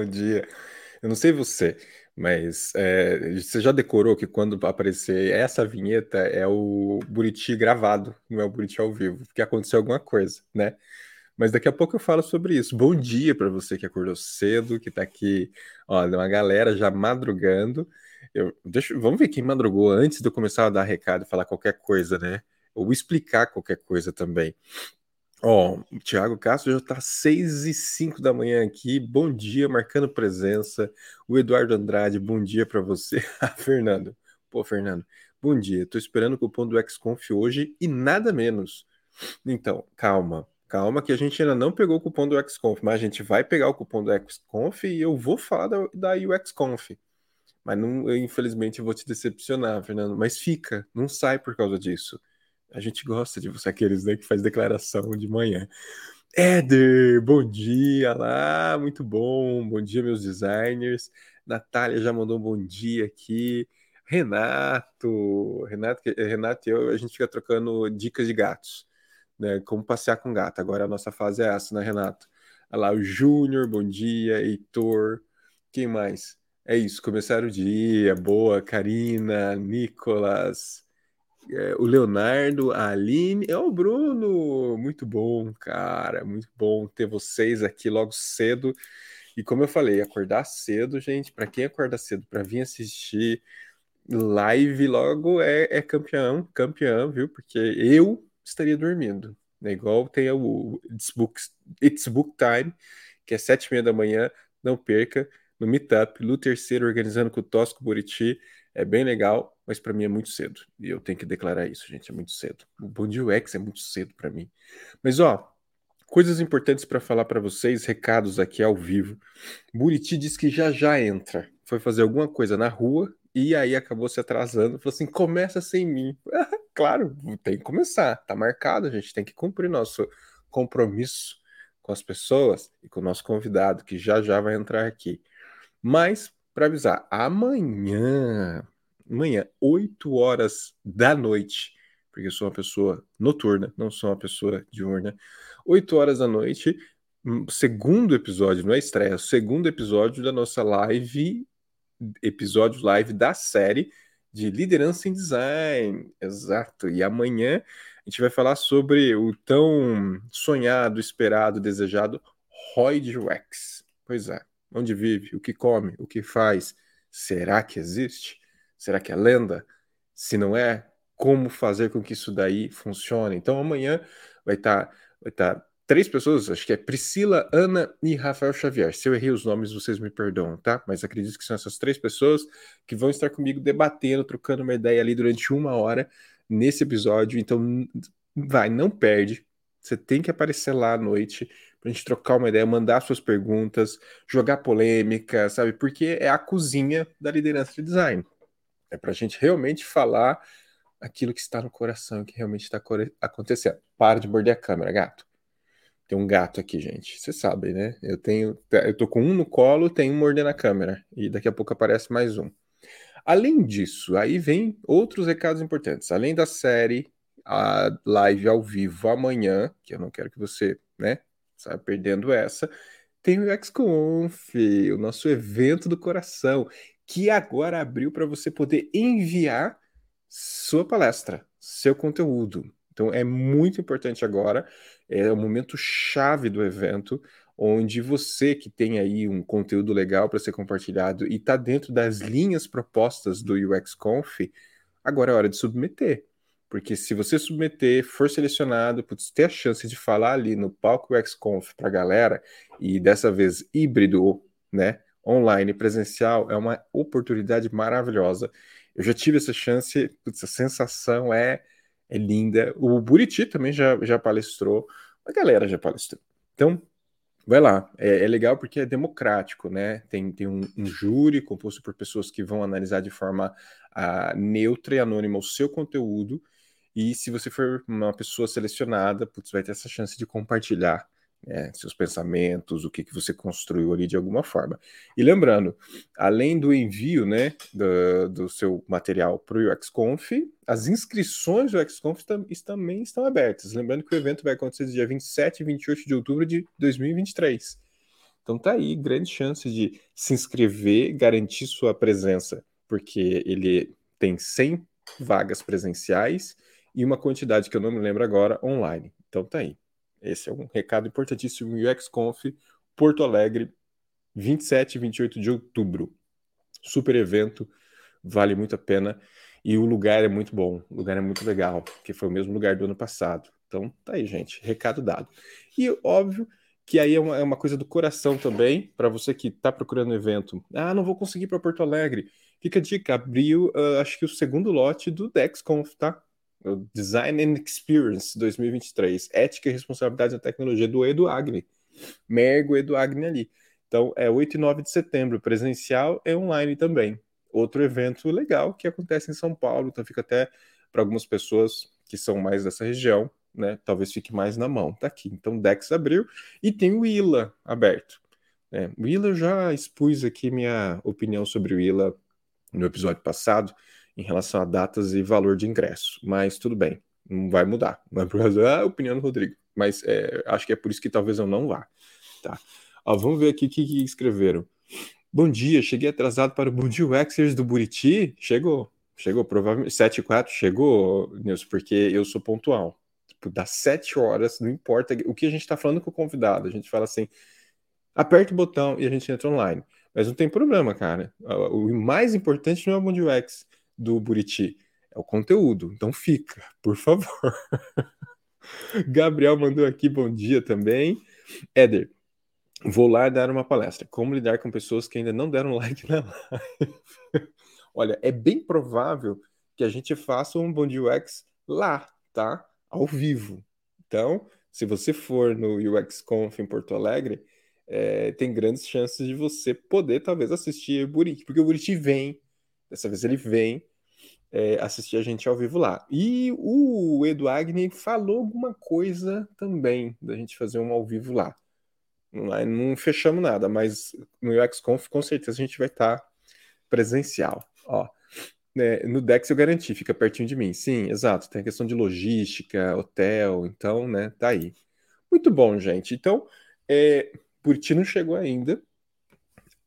bom dia. Eu não sei você, mas é, você já decorou que quando aparecer essa vinheta é o Buriti gravado, não é o Buriti ao vivo, porque aconteceu alguma coisa, né? Mas daqui a pouco eu falo sobre isso. Bom dia para você que acordou cedo, que está aqui, olha, uma galera já madrugando. Eu, deixa, vamos ver quem madrugou antes de eu começar a dar recado e falar qualquer coisa, né? Ou explicar qualquer coisa também. Ó, o Thiago Castro já está 6 e 5 da manhã aqui. Bom dia, marcando presença. O Eduardo Andrade, bom dia para você. Ah, Fernando. Pô, Fernando, bom dia. Estou esperando o cupom do XConf hoje e nada menos. Então, calma. Calma que a gente ainda não pegou o cupom do XConf, mas a gente vai pegar o cupom do XConf e eu vou falar da, da UXConf. Mas não, eu, infelizmente eu vou te decepcionar, Fernando. Mas fica, não sai por causa disso. A gente gosta de você, aqueles né, que faz declaração de manhã. Éder, bom dia lá, muito bom. Bom dia, meus designers. Natália já mandou um bom dia aqui. Renato, Renato, Renato e eu, a gente fica trocando dicas de gatos, né? Como passear com gato. Agora a nossa fase é essa, né, Renato? Olha lá, o Júnior, bom dia. Heitor, quem mais? É isso, começaram o dia. Boa, Karina, Nicolas, é, o Leonardo, a Aline, é o Bruno. Muito bom, cara, muito bom ter vocês aqui logo cedo. E como eu falei, acordar cedo, gente, para quem acorda cedo para vir assistir live logo é, é campeão, campeão, viu? Porque eu estaria dormindo. Né? Igual tem o It's Book, It's Book Time, que é sete e meia da manhã, não perca no Meetup, no terceiro, organizando com o Tosco Buriti. É bem legal, mas para mim é muito cedo. E eu tenho que declarar isso, gente, é muito cedo. O Bom Dia UX é muito cedo para mim. Mas ó, coisas importantes para falar para vocês, recados aqui ao vivo. Buriti diz que já já entra. Foi fazer alguma coisa na rua e aí acabou se atrasando. Falou assim: começa sem mim. claro, tem que começar. Tá marcado, a gente tem que cumprir nosso compromisso com as pessoas e com o nosso convidado, que já já vai entrar aqui. Mas, para avisar, amanhã, amanhã, 8 horas da noite, porque eu sou uma pessoa noturna, não sou uma pessoa diurna, 8 horas da noite, hum, segundo episódio, não é estreia, segundo episódio da nossa live, episódio live da série de liderança em design. Exato. E amanhã a gente vai falar sobre o tão sonhado, esperado, desejado ROI de. Pois é onde vive, o que come, o que faz. Será que existe? Será que é lenda? Se não é, como fazer com que isso daí funcione? Então amanhã vai estar tá, vai tá três pessoas, acho que é Priscila, Ana e Rafael Xavier. Se eu errei os nomes, vocês me perdoam, tá? Mas acredito que são essas três pessoas que vão estar comigo debatendo, trocando uma ideia ali durante uma hora nesse episódio. Então vai, não perde. Você tem que aparecer lá à noite para a gente trocar uma ideia, mandar suas perguntas, jogar polêmica, sabe? Porque é a cozinha da liderança de design. É para a gente realmente falar aquilo que está no coração, que realmente está acontecendo. Para de morder a câmera, gato. Tem um gato aqui, gente. Você sabe, né? Eu tenho, eu tô com um no colo, tem um mordendo a câmera e daqui a pouco aparece mais um. Além disso, aí vem outros recados importantes. Além da série, a live ao vivo amanhã, que eu não quero que você, né, sabe, perdendo essa. Tem o XConf, o nosso evento do coração, que agora abriu para você poder enviar sua palestra, seu conteúdo. Então é muito importante agora, é o momento chave do evento, onde você que tem aí um conteúdo legal para ser compartilhado e está dentro das linhas propostas do UXConf, agora é hora de submeter. Porque se você submeter, for selecionado, putz, ter a chance de falar ali no palco XConf para a galera, e dessa vez híbrido, né, online, presencial, é uma oportunidade maravilhosa. Eu já tive essa chance, putz, a sensação é, é linda. O Buriti também já, já palestrou, a galera já palestrou. Então, vai lá. É, é, legal porque é democrático, né? Tem, tem um, um, júri composto por pessoas que vão analisar de forma uh, neutra e anônima o seu conteúdo e se você for uma pessoa selecionada, putz, vai ter essa chance de compartilhar né, seus pensamentos, o que, que você construiu ali de alguma forma. E lembrando, além do envio né, do, do seu material para o UXConf, as inscrições do XConf tam, também estão abertas. Lembrando que o evento vai acontecer dia 27 e 28 de outubro de 2023. Então tá aí, grande chance de se inscrever, garantir sua presença, porque ele tem 100 vagas presenciais e uma quantidade que eu não me lembro agora online. Então tá aí. Esse é um recado importantíssimo. UXConf Porto Alegre, 27 e 28 de outubro. Super evento, vale muito a pena. E o lugar é muito bom, o lugar é muito legal, que foi o mesmo lugar do ano passado. Então tá aí, gente, recado dado. E óbvio que aí é uma, é uma coisa do coração também, para você que está procurando evento. Ah, não vou conseguir para Porto Alegre. Fica a dica, abriu, uh, acho que o segundo lote do DexConf, tá? O Design and Experience 2023, Ética e Responsabilidade na Tecnologia do Edu Agni. Mergo Edu Agni ali. Então é 8 e 9 de setembro, presencial e online também outro evento legal que acontece em São Paulo, então fica até para algumas pessoas que são mais dessa região, né? Talvez fique mais na mão. Tá aqui. Então, Dex abriu e tem o ILA aberto. Né? O ILA eu já expus aqui minha opinião sobre o ILA no episódio passado em relação a datas e valor de ingresso, mas tudo bem, não vai mudar. Não é por causa da opinião do Rodrigo, mas é, acho que é por isso que talvez eu não vá. Tá? Ó, vamos ver aqui o que, que escreveram. Bom dia, cheguei atrasado para o Bom Dia do Buriti. Chegou, chegou, provavelmente 7 e 4 chegou, Nilson, porque eu sou pontual. Tipo, das 7 horas, não importa o que a gente está falando com o convidado, a gente fala assim, aperta o botão e a gente entra online. Mas não tem problema, cara. O mais importante não é o Bom Dia do Buriti, é o conteúdo. Então fica, por favor. Gabriel mandou aqui bom dia também. Éder, Vou lá dar uma palestra. Como lidar com pessoas que ainda não deram like na live? Olha, é bem provável que a gente faça um Bom Dia UX lá, tá? Ao vivo. Então, se você for no UX Conf em Porto Alegre, é, tem grandes chances de você poder talvez assistir o Buriti, porque o Buriti vem, dessa vez ele vem é, assistir a gente ao vivo lá. E o Edu Agni falou alguma coisa também da gente fazer um ao vivo lá. Não, não fechamos nada, mas no UXConf com certeza a gente vai estar tá presencial. Ó, né, no Dex eu garanti, fica pertinho de mim. Sim, exato. Tem a questão de logística, hotel, então, né, tá aí. Muito bom, gente. Então, é, Buriti não chegou ainda.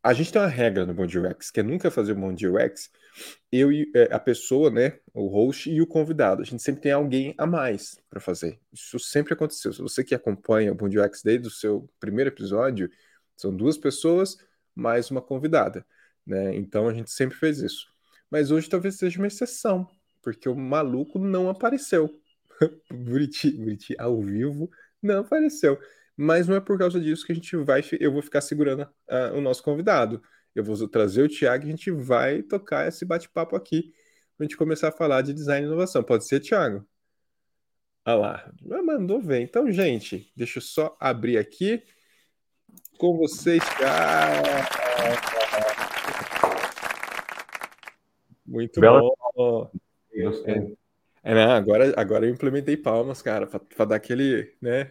A gente tem uma regra no Bond UX, que é nunca fazer o Bond UX eu e é, a pessoa, né, o host e o convidado. A gente sempre tem alguém a mais para fazer. Isso sempre aconteceu. Se você que acompanha o Bond UX desde o seu primeiro episódio, são duas pessoas mais uma convidada, né? Então a gente sempre fez isso. Mas hoje talvez seja uma exceção, porque o maluco não apareceu. Buriti, Buriti ao vivo não apareceu. Mas não é por causa disso que a gente vai, eu vou ficar segurando uh, o nosso convidado eu vou trazer o Thiago e a gente vai tocar esse bate-papo aqui para a gente começar a falar de design e inovação. Pode ser, Thiago? Olha lá, mandou ver. Então, gente, deixa eu só abrir aqui com vocês. Ah, muito Bela... bom. É, é, né? agora, agora eu implementei palmas, cara, para dar aquele, né?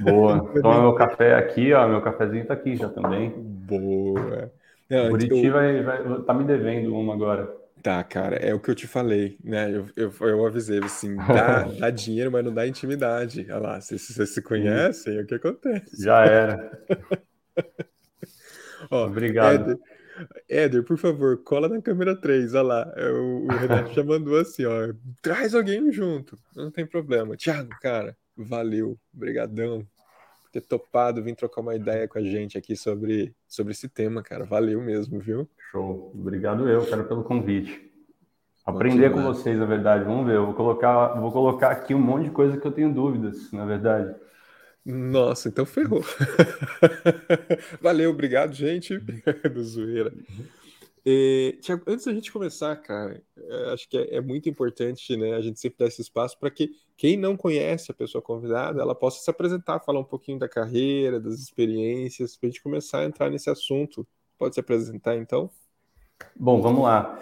Boa. Toma meu café aqui, ó. Meu cafezinho tá aqui já também. Boa. Não, Buriti eu... vai, vai, tá me devendo uma agora. Tá, cara, é o que eu te falei, né? Eu, eu, eu avisei assim: dá, dá dinheiro, mas não dá intimidade. Olha lá, se vocês se conhecem, o que acontece? Já era. Ó, Obrigado. Éder, Éder, por favor, cola na câmera 3, olha lá. É, o, o Renato já mandou assim, ó. Traz alguém junto, não tem problema. Tiago, cara, valeu, brigadão ter topado vir trocar uma ideia com a gente aqui sobre, sobre esse tema, cara. Valeu mesmo, viu? Show. Obrigado eu, cara, pelo convite. Aprender com vocês, na verdade. Vamos ver. Eu vou colocar, vou colocar aqui um monte de coisa que eu tenho dúvidas, na verdade. Nossa, então ferrou. Valeu, obrigado, gente. Do zoeira. E, Tiago, antes da gente começar, cara, é, acho que é, é, muito importante, né, a gente sempre dar esse espaço para que quem não conhece a pessoa convidada, ela possa se apresentar, falar um pouquinho da carreira, das experiências, para a gente começar a entrar nesse assunto. Pode se apresentar, então? Bom, vamos lá.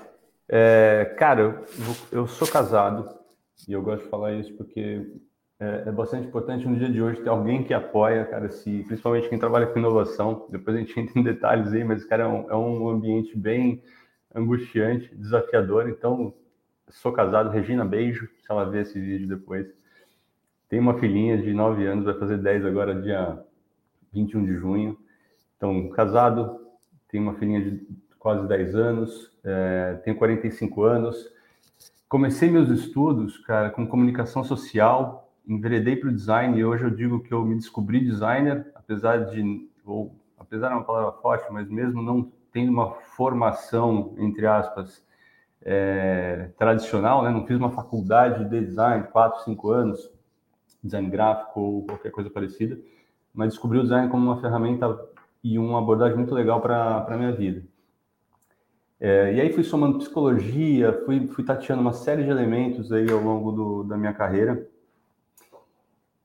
É, cara, eu, eu sou casado e eu gosto de falar isso porque é, é, bastante importante no dia de hoje ter alguém que apoia, cara, se, principalmente quem trabalha com inovação. Depois a gente entra em detalhes aí, mas, cara, é um, é um ambiente bem angustiante, desafiador. Então, Sou casado, Regina, beijo, se ela ver esse vídeo depois. Tenho uma filhinha de 9 anos, vai fazer 10 agora, dia 21 de junho. Então, casado, tenho uma filhinha de quase 10 anos, é, tenho 45 anos. Comecei meus estudos, cara, com comunicação social, enveredei para o design e hoje eu digo que eu me descobri designer, apesar de, ou apesar de uma palavra forte, mas mesmo não tendo uma formação, entre aspas, é, tradicional, né? não fiz uma faculdade de design, 4, 5 anos, design gráfico ou qualquer coisa parecida, mas descobri o design como uma ferramenta e uma abordagem muito legal para a minha vida. É, e aí fui somando psicologia, fui, fui tateando uma série de elementos aí ao longo do, da minha carreira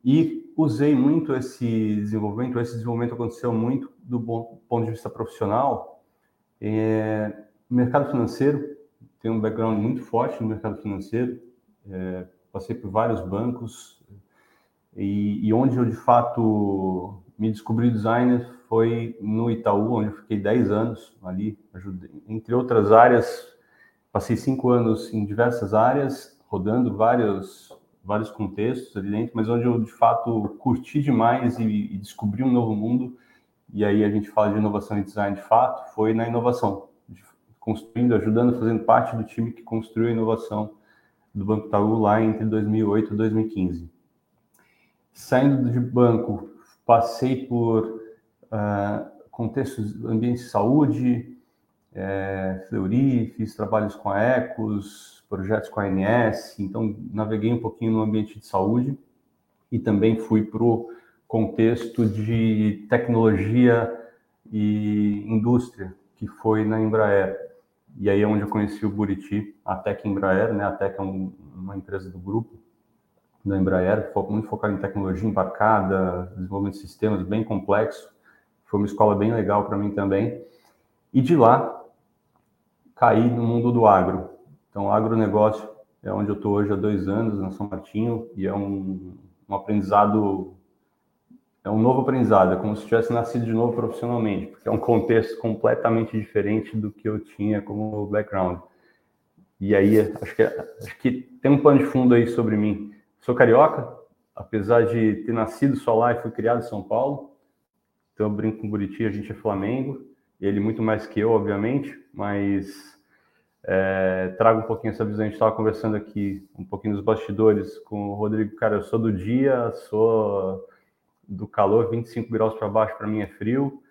e usei muito esse desenvolvimento, esse desenvolvimento aconteceu muito do ponto de vista profissional, é, mercado financeiro, tenho um background muito forte no mercado financeiro, é, passei por vários bancos. E, e onde eu de fato me descobri designer foi no Itaú, onde eu fiquei 10 anos ali, ajudei, entre outras áreas, passei cinco anos em diversas áreas, rodando vários, vários contextos ali dentro, mas onde eu de fato curti demais e, e descobri um novo mundo, e aí a gente fala de inovação e design de fato, foi na inovação, construindo, ajudando, fazendo parte do time que construiu a inovação do Banco Itaú lá entre 2008 e 2015. Saindo de banco, passei por uh, contextos, ambiente de saúde, é, Fleury, fiz trabalhos com a Ecos, projetos com a ANS, então naveguei um pouquinho no ambiente de saúde e também fui para o contexto de tecnologia e indústria, que foi na Embraer. E aí é onde eu conheci o Buriti, a Tec Embraer, né? A Tec é um, uma empresa do grupo da Embraer, muito focada em tecnologia embarcada, desenvolvimento de sistemas bem complexo. Foi uma escola bem legal para mim também. E de lá, caí no mundo do agro. Então, agronegócio é onde eu estou hoje há dois anos, na São Martinho, e é um, um aprendizado, é um novo aprendizado, é como se tivesse nascido de novo profissionalmente, porque é um contexto completamente diferente do que eu tinha como background. E aí, acho que, acho que tem um pano de fundo aí sobre mim. Sou carioca, apesar de ter nascido só lá e fui criado em São Paulo, então eu brinco com Buriti, a gente é Flamengo, ele muito mais que eu, obviamente, mas é, trago um pouquinho essa visão. A gente estava conversando aqui um pouquinho dos bastidores com o Rodrigo. Cara, eu sou do dia, sou do calor, 25 graus para baixo para mim é frio.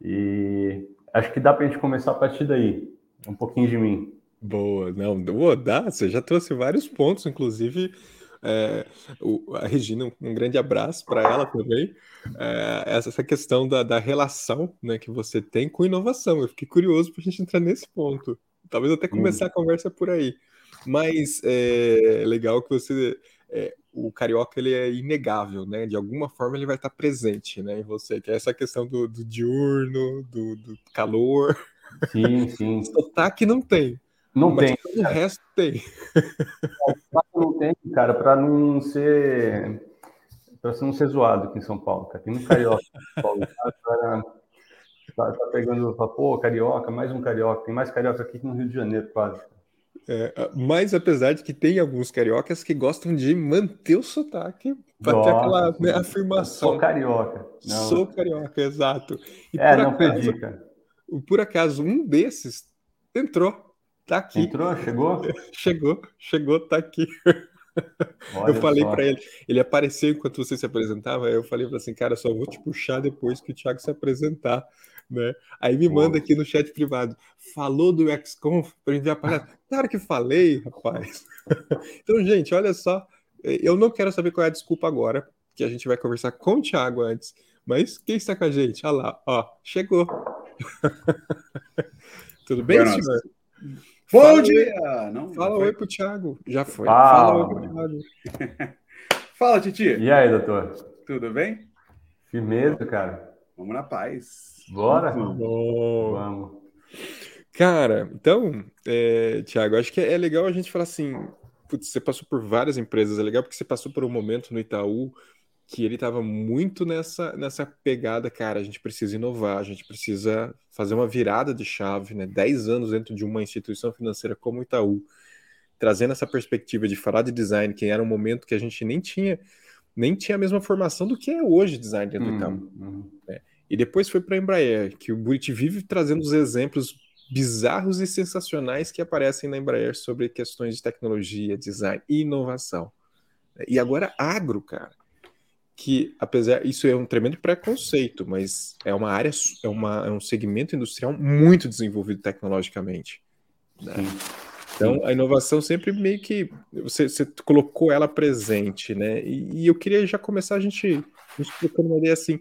E acho que dá para a gente começar a partir daí, um pouquinho de mim. Boa, não, boa, dá. Você já trouxe vários pontos, inclusive é, o, a Regina, um grande abraço para ela também. É, essa questão da, da relação né, que você tem com inovação. Eu fiquei curioso para a gente entrar nesse ponto. Talvez até começar hum. a conversa por aí. Mas é legal que você. É, o carioca ele é inegável, né? De alguma forma ele vai estar presente, né? Em você, que é essa questão do, do diurno, do, do calor. Sim, sim. Sotaque não tem. Não Mas tem. O resto tem. Não tem, cara, para não ser para não ser zoado aqui em São Paulo, cara. Tem um carioca em São Paulo. Cara, tá, tá pegando, pô, carioca, mais um carioca. Tem mais carioca aqui que no Rio de Janeiro, quase. É, mas apesar de que tem alguns cariocas que gostam de manter o sotaque para ter aquela né, afirmação. Sou carioca. Não. Sou carioca, exato. E é, não acaso, perdi, cara. Por acaso, um desses entrou Tá aqui. Entrou? Chegou? chegou, chegou, tá aqui. Olha eu falei para ele, ele apareceu enquanto você se apresentava, eu falei para assim, cara, só vou te puxar depois que o Thiago se apresentar, né? Aí me manda aqui no chat privado, falou do XConf para enviar para Claro que falei, rapaz. então, gente, olha só, eu não quero saber qual é a desculpa agora, que a gente vai conversar com o Thiago antes, mas quem está com a gente? Olha lá, ó, chegou. Tudo bem, senhor? Bom fala dia! Oi. Não, fala oi pro Thiago. Já foi. Fala, fala oi pro Thiago. fala, Titi. E aí, doutor? Tudo bem? Firmeza, cara. Vamos na paz. Bora? Vamos. Vamos. Cara, então, é, Thiago, acho que é legal a gente falar assim. Putz, você passou por várias empresas, é legal porque você passou por um momento no Itaú que ele estava muito nessa, nessa pegada, cara, a gente precisa inovar, a gente precisa fazer uma virada de chave, né? 10 anos dentro de uma instituição financeira como o Itaú. trazendo essa perspectiva de falar de design, que era um momento que a gente nem tinha nem tinha a mesma formação do que é hoje design dentro do campo. Uhum. Né? E depois foi para a Embraer, que o Buriti vive trazendo os exemplos bizarros e sensacionais que aparecem na Embraer sobre questões de tecnologia, design e inovação. E agora agro, cara. Que apesar isso é um tremendo preconceito, mas é uma área, é, uma, é um segmento industrial muito desenvolvido tecnologicamente. Né? Então, a inovação sempre meio que você, você colocou ela presente, né? E, e, eu queria já começar a gente, trocando uma ideia assim.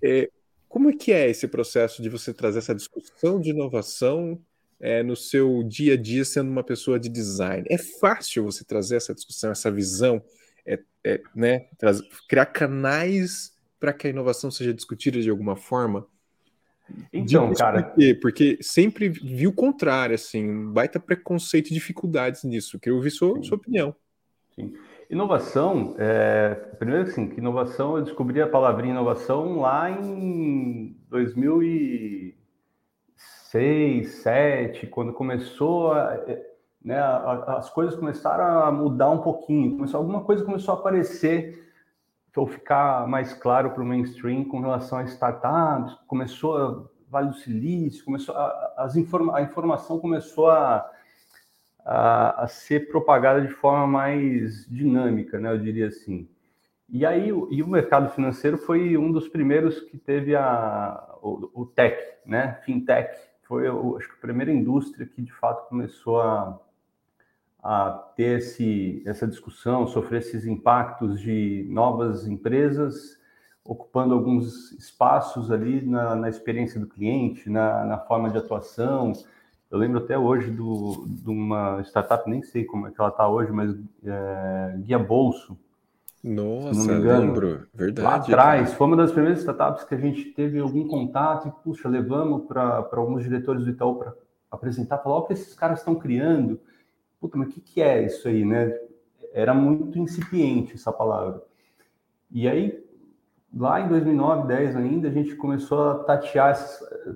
É, como é que é esse processo de você trazer essa discussão de inovação é, no seu dia a dia sendo uma pessoa de design? É fácil você trazer essa discussão, essa visão, é, é né? criar canais para que a inovação seja discutida de alguma forma? Então, cara. Por quê? Porque sempre vi o contrário, assim, um baita preconceito e dificuldades nisso. Queria ouvir sua, sua opinião. Sim. Inovação, é, primeiro assim, que inovação, eu descobri a palavrinha inovação lá em 2006, 2007, quando começou a, né, as coisas começaram a mudar um pouquinho, começou, alguma coisa começou a aparecer ou ficar mais claro para o mainstream com relação a startups, começou a Vale do Silício, começou a, as informa, a informação começou a, a, a, ser propagada de forma mais dinâmica, né, eu diria assim. E aí e o mercado financeiro foi um dos primeiros que teve a, o, o tech, né, fintech, foi acho que a primeira indústria que de fato começou a a ter esse, essa discussão, sofrer esses impactos de novas empresas ocupando alguns espaços ali na, na experiência do cliente, na, na, forma de atuação. Eu lembro até hoje do, de uma startup, nem sei como é que ela está hoje, mas é, Guia Bolso. Nossa, não me engano, lembro, verdade. Lá atrás, foi uma das primeiras startups que a gente teve algum contato e, puxa, levamos para alguns diretores do Itaú para apresentar, falar o que esses caras estão criando puta, mas o que, que é isso aí, né? Era muito incipiente essa palavra. E aí, lá em 2009, 10 ainda, a gente começou a tatear,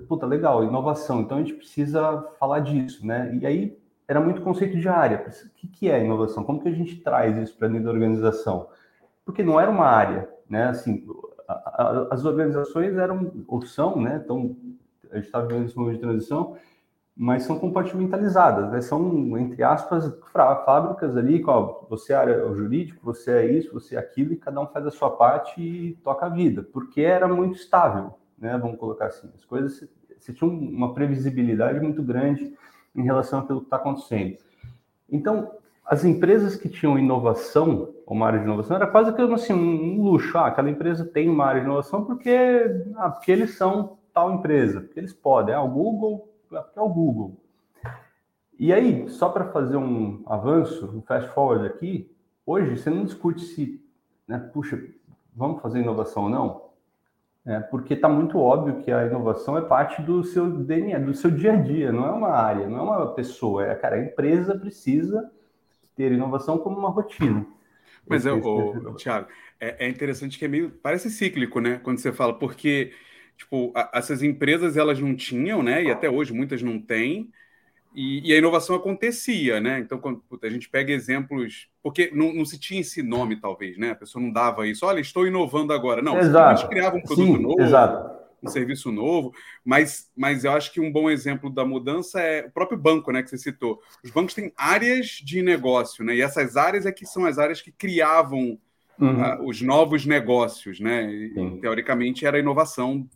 puta, legal, inovação, então a gente precisa falar disso, né? E aí, era muito conceito de área. O que, que é inovação? Como que a gente traz isso para dentro da organização? Porque não era uma área, né? Assim, a, a, as organizações eram, ou são, né? Então, a gente está vivendo esse momento de transição, mas são compartimentalizadas, né? São, entre aspas, fábricas ali, ó, você é o jurídico, você é isso, você é aquilo, e cada um faz a sua parte e toca a vida, porque era muito estável, né? Vamos colocar assim. As coisas, você tinha uma previsibilidade muito grande em relação àquilo que está acontecendo. Então, as empresas que tinham inovação, uma área de inovação, era quase que assim, um luxo. Ah, aquela empresa tem uma área de inovação porque, ah, porque eles são tal empresa, porque eles podem. Ah, o Google porque é o Google. E aí, só para fazer um avanço, um fast forward aqui, hoje você não discute se, né, puxa, vamos fazer inovação ou não, é, porque está muito óbvio que a inovação é parte do seu DNA, do seu dia a dia, não é uma área, não é uma pessoa, é, cara, a empresa precisa ter inovação como uma rotina. Mas, é, o, Thiago, é, é interessante que é meio, parece cíclico, né, quando você fala, porque Tipo, a, essas empresas elas não tinham, né? E até hoje muitas não têm. E, e a inovação acontecia, né? Então, quando puta, a gente pega exemplos, porque não, não, se tinha esse nome, talvez, né? A pessoa não dava isso, olha, estou inovando agora. Não, exato. gente criava um produto Sim, novo, exato. um serviço novo, mas, mas eu acho que um bom exemplo da mudança é o próprio banco, né? Que você citou. Os bancos têm áreas de negócio, né? E essas áreas é que são as áreas que criavam uhum. uh, os novos negócios, né? E, teoricamente era a inovação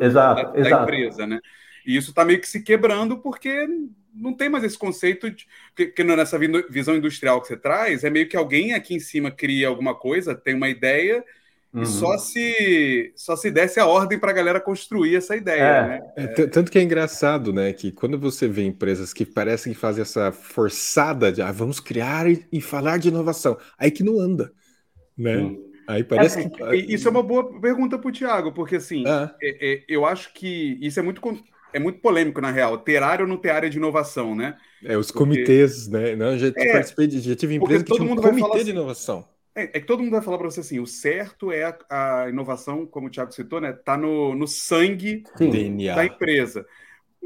exato, da, exato. empresa, né? E isso está meio que se quebrando porque não tem mais esse conceito de que, que nessa visão industrial que você traz é meio que alguém aqui em cima cria alguma coisa, tem uma ideia uhum. e só se só se desse a ordem para a galera construir essa ideia. É. Né? É, tanto que é engraçado, né, que quando você vê empresas que parecem que fazem essa forçada de ah, vamos criar e, e falar de inovação, aí que não anda, né? Sim. Aí parece é, que. Isso é uma boa pergunta para o Tiago, porque assim, ah. é, é, eu acho que isso é muito, é muito polêmico, na real. Ter área ou não ter área de inovação, né? É, os porque... comitês, né? Não, já, é, participei de, já tive empresa que todo mundo um comitê assim, de inovação. É, é, que todo mundo vai falar para você assim: o certo é a, a, inovação, como o Tiago citou, né? Tá no, no sangue Sim. da empresa.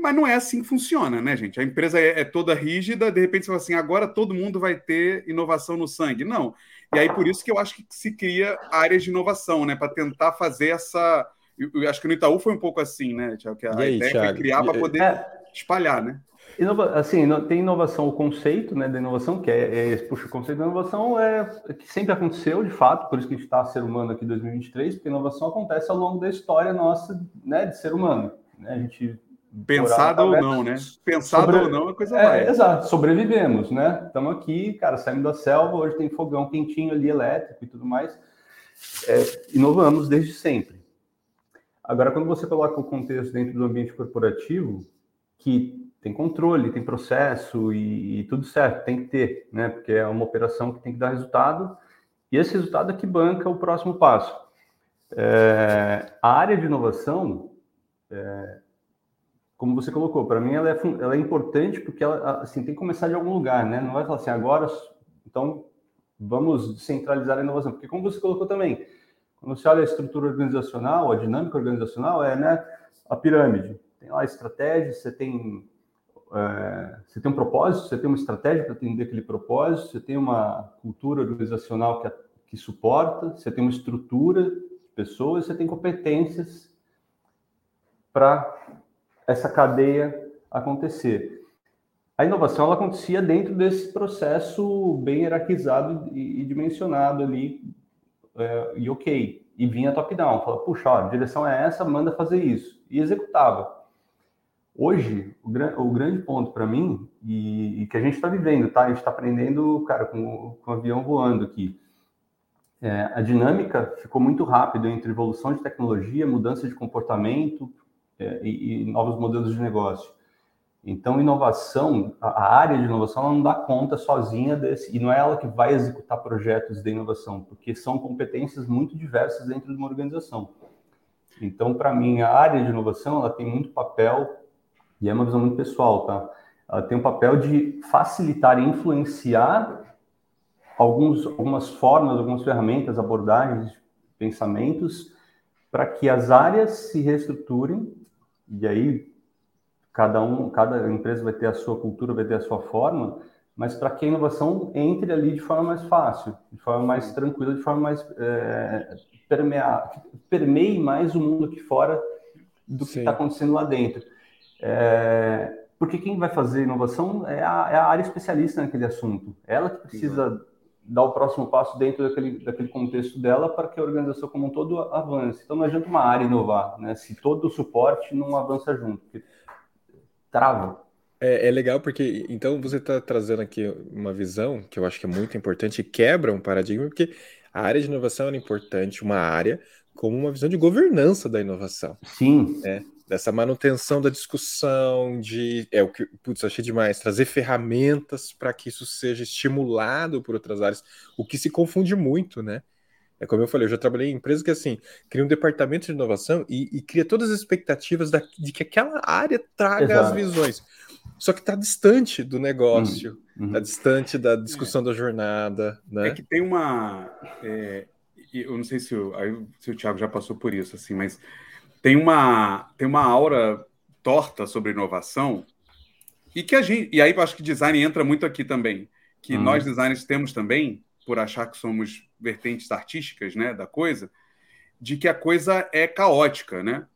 Mas não é assim que funciona, né, gente? A empresa é, é, toda rígida, de repente você fala assim, agora todo mundo vai ter inovação no sangue. Não. E aí por isso que eu acho que se cria áreas de inovação, né? Para tentar fazer essa. Eu, eu, acho que no Itaú foi um pouco assim, né, Tiago? Que a aí, ideia Thiago? foi criar para poder é... espalhar, né? Inova, assim, tem inovação, o conceito né, da inovação, que é, é, puxa, o conceito da inovação é que sempre aconteceu, de fato, por isso que a gente está ser humano aqui em 2023, porque inovação acontece ao longo da história nossa, né, de ser humano. Né? A gente Pensado ou não, né? Pensado sobre... ou não, a coisa é, vai. Exato, sobrevivemos, né? Estamos aqui, cara, saímos da selva, hoje tem fogão quentinho ali, elétrico e tudo mais. É, inovamos desde sempre. Agora, quando você coloca o contexto dentro do ambiente corporativo, que tem controle, tem processo e, e, tudo certo, tem que ter, né? Porque é uma operação que tem que dar resultado e esse resultado é que banca o próximo passo. É, a área de inovação, é, como você colocou, para mim ela é, ela é importante porque ela assim, tem que começar de algum lugar, né? Não vai falar assim, agora, então vamos descentralizar a inovação, porque como você colocou também, quando você olha a estrutura organizacional, a dinâmica organizacional, é né, a pirâmide. Tem lá a estratégia, você tem, é, você tem um propósito, você tem uma estratégia para atender aquele propósito, você tem uma cultura organizacional que, que suporta, você tem uma estrutura de pessoas, você tem competências para essa cadeia acontecer. A inovação ela acontecia dentro desse processo bem hierarquizado e, dimensionado ali, é, e ok. E vinha top-down, falava, puxa, ó, a direção é essa, manda fazer isso. E executava. Hoje, o, o grande ponto para mim, e, e, que a gente está vivendo, tá? A gente está aprendendo, cara, com, com o avião voando aqui. É, a dinâmica ficou muito rápida entre evolução de tecnologia, mudança de comportamento, e, e, novos modelos de negócio. Então, inovação, a área de inovação ela não dá conta sozinha desse, e não é ela que vai executar projetos de inovação, porque são competências muito diversas dentro de uma organização. Então, para mim, a área de inovação ela tem muito papel, e é uma visão muito pessoal, tá? Ela tem o um papel de facilitar e influenciar alguns, algumas formas, algumas ferramentas, abordagens, pensamentos, para que as áreas se reestruturem e aí cada um, cada empresa vai ter a sua cultura, vai ter a sua forma, mas para que a inovação entre ali de forma mais fácil, de forma mais tranquila, de forma mais é, permear, permeie mais o mundo aqui fora do que está acontecendo lá dentro. É, porque quem vai fazer inovação é a, é a, área especialista naquele assunto. Ela que precisa dar o próximo passo dentro daquele, daquele contexto dela para que a organização como um todo avance. Então não adianta uma área inovar, né? Se todo o suporte não avança junto, porque trava. É, é legal porque então você está trazendo aqui uma visão que eu acho que é muito importante e quebra um paradigma, porque a área de inovação é importante, uma área como uma visão de governança da inovação. Sim. Né? Dessa manutenção da discussão, de é o que putz, achei demais, trazer ferramentas para que isso seja estimulado por outras áreas, o que se confunde muito, né? É como eu falei, eu já trabalhei em empresas que assim cria um departamento de inovação e, e cria todas as expectativas da, de que aquela área traga Exato. as visões. Só que está distante do negócio, está uhum. Tá distante da discussão é. da jornada. Né? É que tem uma. É, eu não sei se o, se o Thiago já passou por isso, assim, mas tem uma, tem uma aura torta sobre inovação e que a gente e aí eu acho que design entra muito aqui também que uhum. nós designers temos também por achar que somos vertentes artísticas né da coisa de que a coisa é caótica né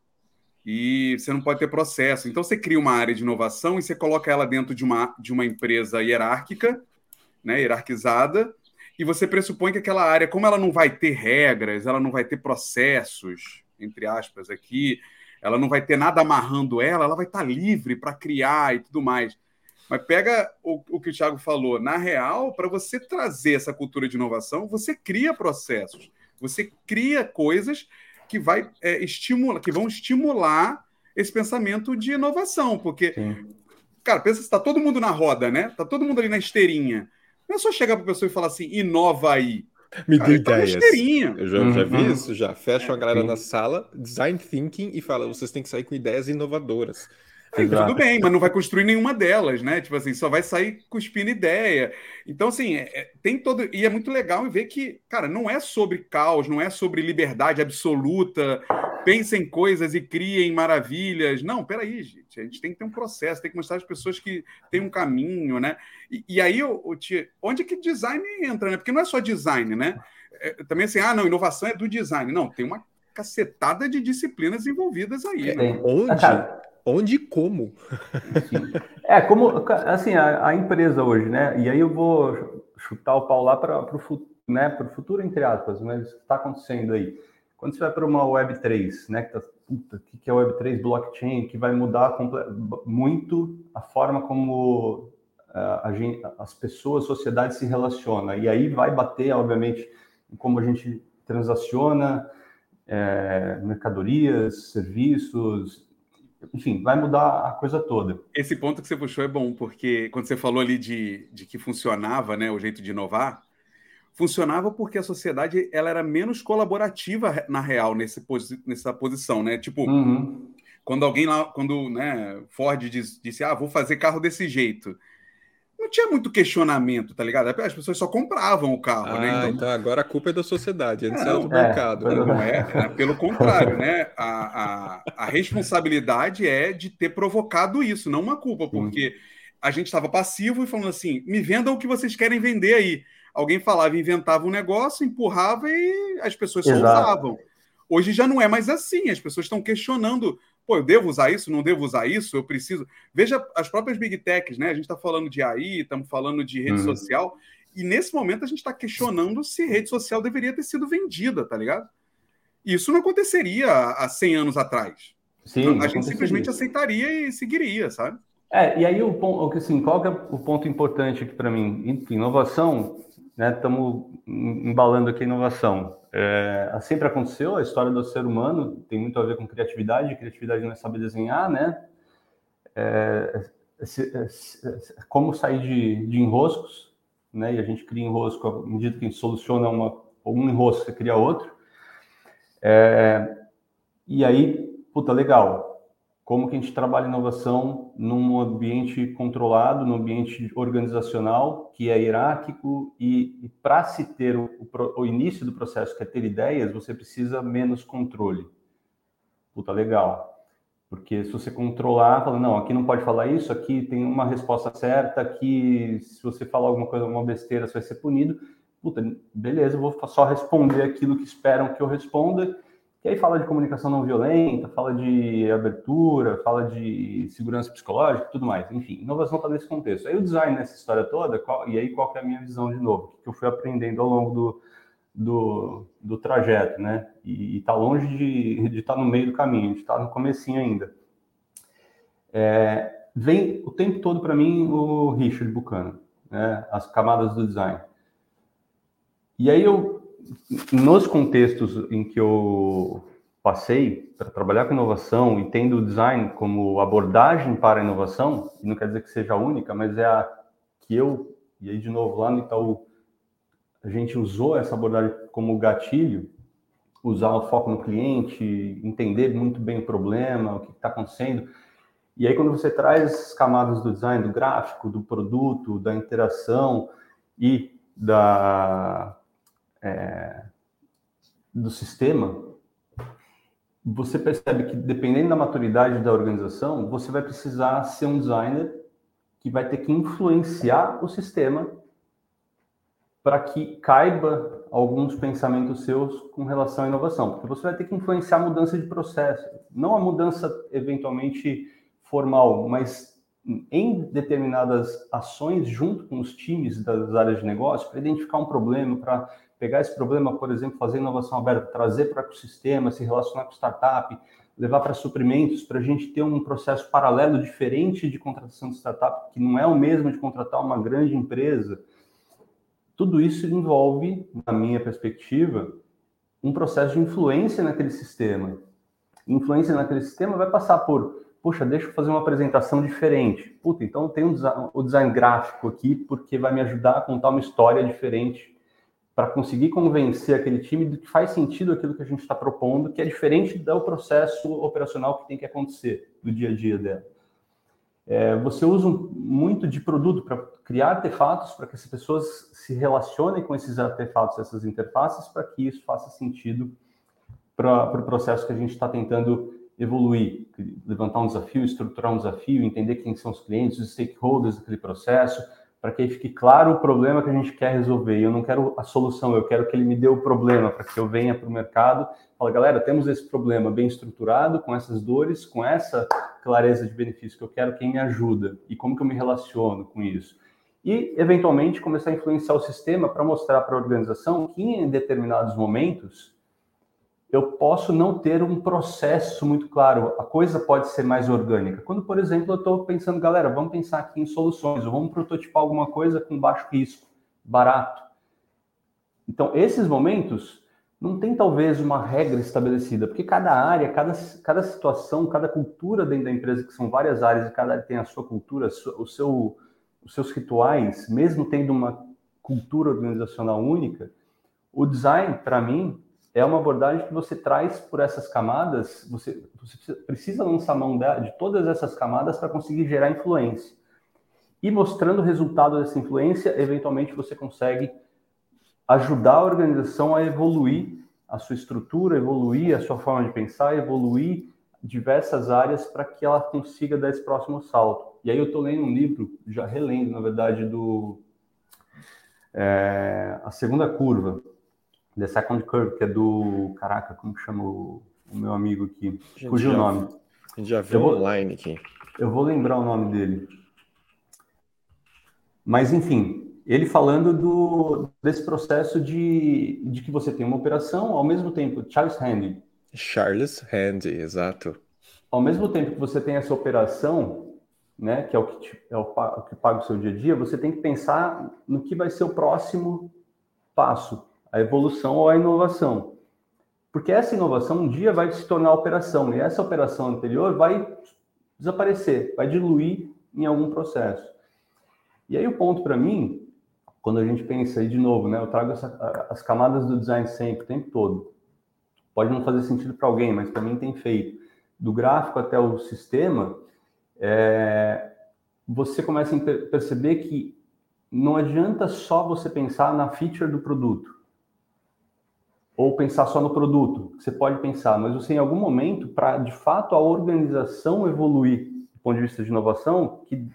e você não pode ter processo então você cria uma área de inovação e você coloca ela dentro de uma de uma empresa hierárquica né hierarquizada e você pressupõe que aquela área como ela não vai ter regras ela não vai ter processos entre aspas, aqui, ela não vai ter nada amarrando ela, ela vai estar livre para criar e tudo mais. Mas pega o, o que o Thiago falou, na real, para você trazer essa cultura de inovação, você cria processos, você cria coisas que, vai, é, estimula, que vão estimular esse pensamento de inovação, porque, Sim. cara, pensa se está todo mundo na roda, né? Está todo mundo ali na esteirinha. Não é só chegar para a pessoa e falar assim, inova aí. Me dê ideias. Eu já, uhum. já, vi uhum. isso, já. Fecha a galera Sim. na sala, design thinking e fala: vocês têm que sair com ideias inovadoras. tudo bem, mas não vai construir nenhuma delas, né? Tipo assim, só vai sair cuspindo ideia. Então, assim, é, é, tem todo. E é muito legal ver que, cara, não é sobre caos, não é sobre liberdade absoluta, pensem coisas e criem maravilhas. Não, peraí, gente. A gente tem que ter um processo, tem que mostrar às pessoas que tem um caminho, né? E, e aí, o, o tia, onde que design entra, né? Porque não é só design, né? É, também assim, ah, não, inovação é do design. Não, tem uma cacetada de disciplinas envolvidas aí, né? Onde? Onde e como? É, como, assim, a, a, empresa hoje, né? E aí eu vou chutar o pau lá para o futuro, né? Para o futuro, entre aspas, mas está acontecendo aí. Quando você vai para uma Web3, né? Que tá, puta, o que é Web3 blockchain, que vai mudar muito a forma como uh, a gente, as pessoas, a sociedade se relaciona. E aí vai bater, obviamente, em como a gente transaciona é, mercadorias, serviços, enfim, vai mudar a coisa toda. Esse ponto que você puxou é bom, porque quando você falou ali de, de que funcionava né, o jeito de inovar, funcionava porque a sociedade ela era menos colaborativa na real nesse, nessa posição, né? Tipo, uhum. quando alguém lá, quando né, Ford disse, disse, ah, vou fazer carro desse jeito não tinha muito questionamento, tá ligado? As pessoas só compravam o carro, né? ah, né? Então... então... agora a culpa é da sociedade, é, do é, mercado. Né? Não é, é, pelo contrário, né? A, a, a, responsabilidade é de ter provocado isso, não uma culpa, porque a gente estava passivo e falando assim: me vendam o que vocês querem vender aí. Alguém falava, inventava um negócio, empurrava e as pessoas só usavam. Hoje já não é mais assim, as pessoas estão questionando Pô, eu devo usar isso? Não devo usar isso? Eu preciso. Veja as próprias big techs, né? A gente está falando de AI, estamos falando de rede uhum. social, e nesse momento a gente está questionando se rede social deveria ter sido vendida, tá ligado? Isso não aconteceria há 100 anos atrás. Sim, a gente simplesmente aceitaria e seguiria, sabe? É, e aí o ponto, assim, qual que é o ponto importante aqui para mim? Inovação, né? Estamos embalando aqui a inovação. É, sempre aconteceu, a história do ser humano tem muito a ver com criatividade, criatividade não é saber desenhar, né? É, como sair de, de, enroscos, né? E a gente cria enrosco à medida que a gente soluciona uma, um enrosco, você cria outro. É, e aí, puta, legal como que a gente trabalha inovação num ambiente controlado, num ambiente organizacional que é hierárquico e, e para se ter o, o, início do processo, que é ter ideias, você precisa menos controle. Puta, legal. Porque se você controlar, fala, não, aqui não pode falar isso, aqui tem uma resposta certa, aqui se você falar alguma coisa, uma besteira, você vai ser punido. Puta, beleza, eu vou só responder aquilo que esperam que eu responda que aí fala de comunicação não violenta, fala de abertura, fala de segurança psicológica tudo mais. Enfim, inovação está nesse contexto. Aí o design nessa história toda, qual, e aí qual é a minha visão de novo, que eu fui aprendendo ao longo do, do, do trajeto, né? E está longe de estar tá no meio do caminho, a gente está no comecinho ainda. É, vem o tempo todo para mim o Richard Buchanan, né? As camadas do design. E aí eu nos contextos em que eu passei para trabalhar com inovação e tendo o design como abordagem para a inovação, não quer dizer que seja a única, mas é a que eu, e aí de novo lá no Itaú, a gente usou essa abordagem como gatilho, usar o foco no cliente, entender muito bem o problema, o que está acontecendo. E aí quando você traz as camadas do design, do gráfico, do produto, da interação e da é, do sistema, você percebe que dependendo da maturidade da organização, você vai precisar ser um designer que vai ter que influenciar o sistema para que caiba alguns pensamentos seus com relação à inovação, porque você vai ter que influenciar a mudança de processo, não a mudança eventualmente formal, mas em determinadas ações junto com os times das áreas de negócio para identificar um problema, para pegar esse problema, por exemplo, fazer inovação aberta, trazer para o ecossistema, se relacionar com startup, levar para suprimentos, para a gente ter um processo paralelo diferente de contratação de startup, que não é o mesmo de contratar uma grande empresa. Tudo isso envolve, na minha perspectiva, um processo de influência naquele sistema. Influência naquele sistema vai passar por, puxa, deixa eu fazer uma apresentação diferente. Puta, então tem um design, o design gráfico aqui, porque vai me ajudar a contar uma história diferente para conseguir convencer aquele time de que faz sentido aquilo que a gente está propondo, que é diferente do processo operacional que tem que acontecer do dia a dia dela. É, você usa muito de produto para criar artefatos para que as pessoas se relacionem com esses artefatos, essas interfaces, para que isso faça sentido para o pro processo que a gente está tentando evoluir, levantar um desafio, estruturar um desafio, entender quem são os clientes, os stakeholders daquele processo, para que fique claro o problema que a gente quer resolver. Eu não quero a solução, eu quero que ele me dê o problema, para que eu venha para o mercado e fale, galera, temos esse problema bem estruturado, com essas dores, com essa clareza de benefício que eu quero, quem me ajuda e como que eu me relaciono com isso. E, eventualmente, começar a influenciar o sistema para mostrar para a organização que, em determinados momentos, eu posso não ter um processo muito claro, a coisa pode ser mais orgânica. Quando, por exemplo, eu estou pensando, galera, vamos pensar aqui em soluções, vamos prototipar alguma coisa com baixo risco, barato. Então, esses momentos não tem talvez uma regra estabelecida, porque cada área, cada, cada situação, cada cultura dentro da empresa, que são várias áreas e cada área tem a sua cultura, o seu, os seus rituais, mesmo tendo uma cultura organizacional única, o design, para mim, é uma abordagem que você traz por essas camadas, você, você precisa lançar mão de todas essas camadas para conseguir gerar influência. E mostrando o resultado dessa influência, eventualmente você consegue ajudar a organização a evoluir a sua estrutura, evoluir a sua forma de pensar, evoluir diversas áreas para que ela consiga dar esse próximo salto. E aí eu estou lendo um livro, já relendo, na verdade, do é, A Segunda Curva, The Second Curve, que é do. Caraca, como chama o, o meu amigo aqui? Fugiu o nome. A gente já viu vou, online aqui. Eu vou lembrar o nome dele. Mas, enfim, ele falando do, desse processo de, de que você tem uma operação, ao mesmo tempo, Charles Handy. Charles Handy, exato. Ao mesmo tempo que você tem essa operação, né, que é o que, te, é o, o que paga o seu dia a dia, você tem que pensar no que vai ser o próximo passo a evolução ou a inovação. Porque essa inovação um dia vai se tornar operação, e essa operação anterior vai desaparecer, vai diluir em algum processo. E aí o ponto para mim, quando a gente pensa aí de novo, né, eu trago essa, as camadas do design sempre, o tempo todo. Pode não fazer sentido para alguém, mas para mim tem feito. Do gráfico até o sistema, é, você começa a perceber que não adianta só você pensar na feature do produto ou pensar só no produto. Você pode pensar, mas você em algum momento, para de fato a organização evoluir do ponto de vista de inovação, que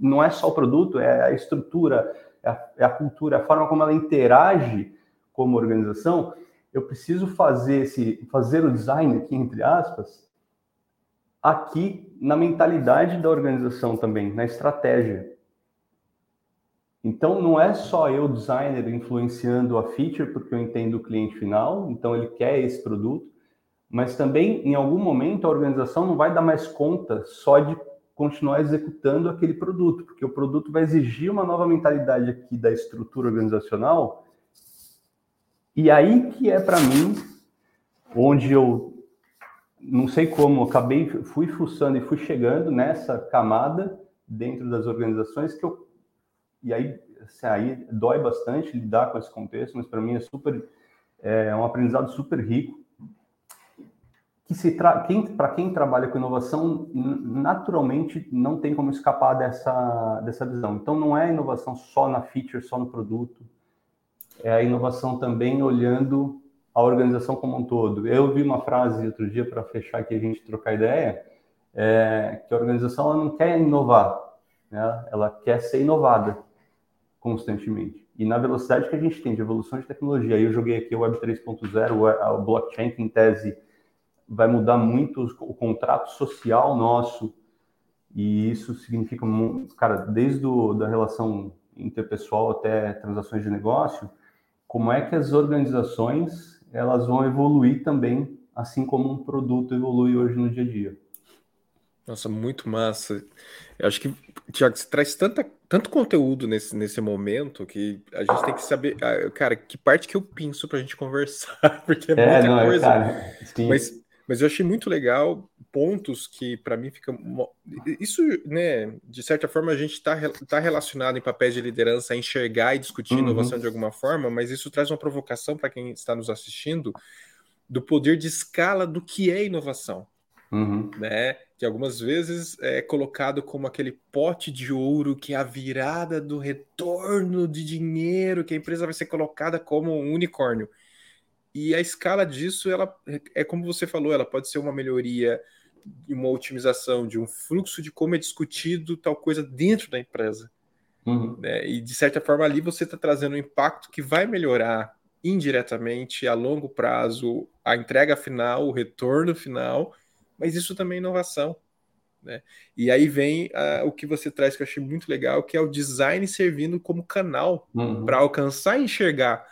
não é só o produto, é a estrutura, é a, é a cultura, é a forma como ela interage como organização, eu preciso fazer esse fazer o design aqui entre aspas aqui na mentalidade da organização também, na estratégia. Então, não é só eu, designer, influenciando a feature, porque eu entendo o cliente final, então ele quer esse produto, mas também, em algum momento, a organização não vai dar mais conta só de continuar executando aquele produto, porque o produto vai exigir uma nova mentalidade aqui da estrutura organizacional. E aí que é para mim onde eu não sei como, acabei fui fuçando e fui chegando nessa camada dentro das organizações que eu e aí, assim, aí dói bastante lidar com esse contexto, mas para mim é super é um aprendizado super rico que se tra... quem para quem trabalha com inovação naturalmente não tem como escapar dessa dessa visão. Então não é inovação só na feature, só no produto, é a inovação também olhando a organização como um todo. Eu vi uma frase outro dia para fechar aqui a gente trocar ideia, é, que a organização ela não quer inovar, né? ela quer ser inovada constantemente. E na velocidade que a gente tem de evolução de tecnologia, eu joguei aqui o Web 3.0, o blockchain que em tese vai mudar muito o contrato social nosso, e isso significa, cara, desde do, da relação interpessoal até transações de negócio, como é que as organizações elas vão evoluir também, assim como um produto evolui hoje no dia a dia. Nossa, muito massa. Eu acho que, Tiago, você traz tanta, tanto conteúdo nesse, nesse momento que a gente tem que saber, ah, cara, que parte que eu pinço pra gente conversar, porque é, é muita não, é, coisa. Cara, mas, mas eu achei muito legal pontos que para mim fica isso, né, de certa forma a gente está tá relacionado em papéis de liderança a enxergar e discutir uhum. inovação de alguma forma, mas isso traz uma provocação para quem está nos assistindo do poder de escala do que é inovação. Uhum. Né? Que algumas vezes é colocado como aquele pote de ouro que é a virada do retorno de dinheiro, que a empresa vai ser colocada como um unicórnio. e a escala disso, ela é como você falou, ela pode ser uma melhoria, uma otimização de um fluxo de como é discutido tal coisa dentro da empresa. Uhum. Né? E de certa forma ali você está trazendo um impacto que vai melhorar indiretamente a longo prazo a entrega final, o retorno final, mas isso também é inovação. Né? E aí vem uh, o que você traz que eu achei muito legal, que é o design servindo como canal uhum. para alcançar e enxergar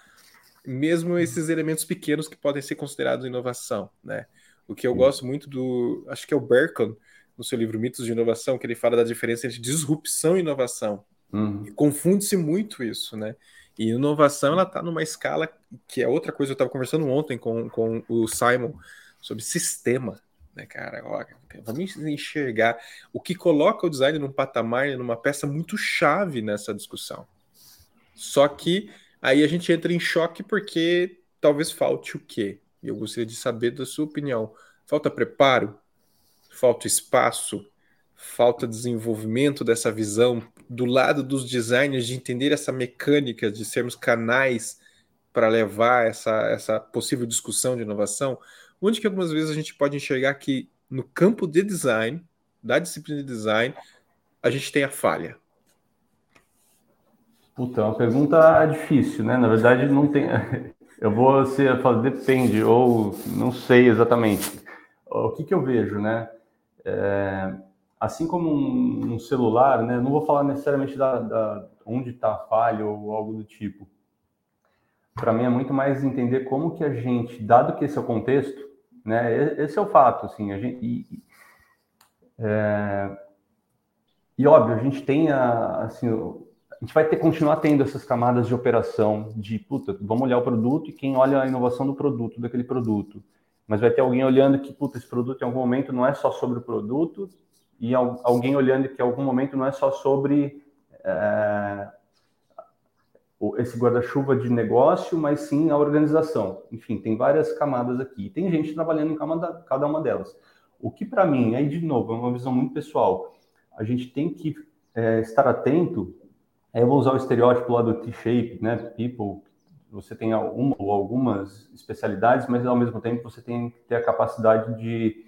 mesmo uhum. esses elementos pequenos que podem ser considerados inovação, né? O que eu Sim. gosto muito do, acho que é o Berkon, no seu livro Mitos de Inovação, que ele fala da diferença entre disrupção e inovação. Uhum. Confunde-se muito isso, né? E inovação, ela está numa escala que é outra coisa. Eu estava conversando ontem com, com o Simon sobre sistema, né, cara? Vamos enxergar o que coloca o design num patamar, numa peça muito chave nessa discussão. Só que aí a gente entra em choque porque talvez falte o quê? E eu gostaria de saber da sua opinião. Falta preparo? Falta espaço? Falta desenvolvimento dessa visão do lado dos designers de entender essa mecânica de sermos canais para levar essa, essa possível discussão de inovação? Onde que algumas vezes a gente pode enxergar que no campo de design, da disciplina de design, a gente tem a falha? Puta, é uma pergunta difícil, né? Na verdade, não tem. Eu vou ser, depende, ou não sei exatamente. O que, que eu vejo, né? É, assim como um, um, celular, né? Não vou falar necessariamente da, da onde está a falha ou algo do tipo. Para mim é muito mais entender como que a gente, dado que esse é o contexto, né? Esse é o fato, assim, a gente e, é, e óbvio a gente tem a, assim, a gente vai ter continuar tendo essas camadas de operação de puta, vamos olhar o produto e quem olha a inovação do produto, daquele produto. Mas vai ter alguém olhando que puta, esse produto em algum momento não é só sobre o produto e alguém olhando que em algum momento não é só sobre é, esse guarda-chuva de negócio, mas sim a organização. Enfim, tem várias camadas aqui. tem gente trabalhando em cada uma delas. O que para mim, aí de novo, é uma visão muito pessoal. A gente tem que é, estar atento eu vou usar o estereótipo lá do T-shape, né? People, você tem ou algumas especialidades, mas ao mesmo tempo você tem que ter a capacidade de,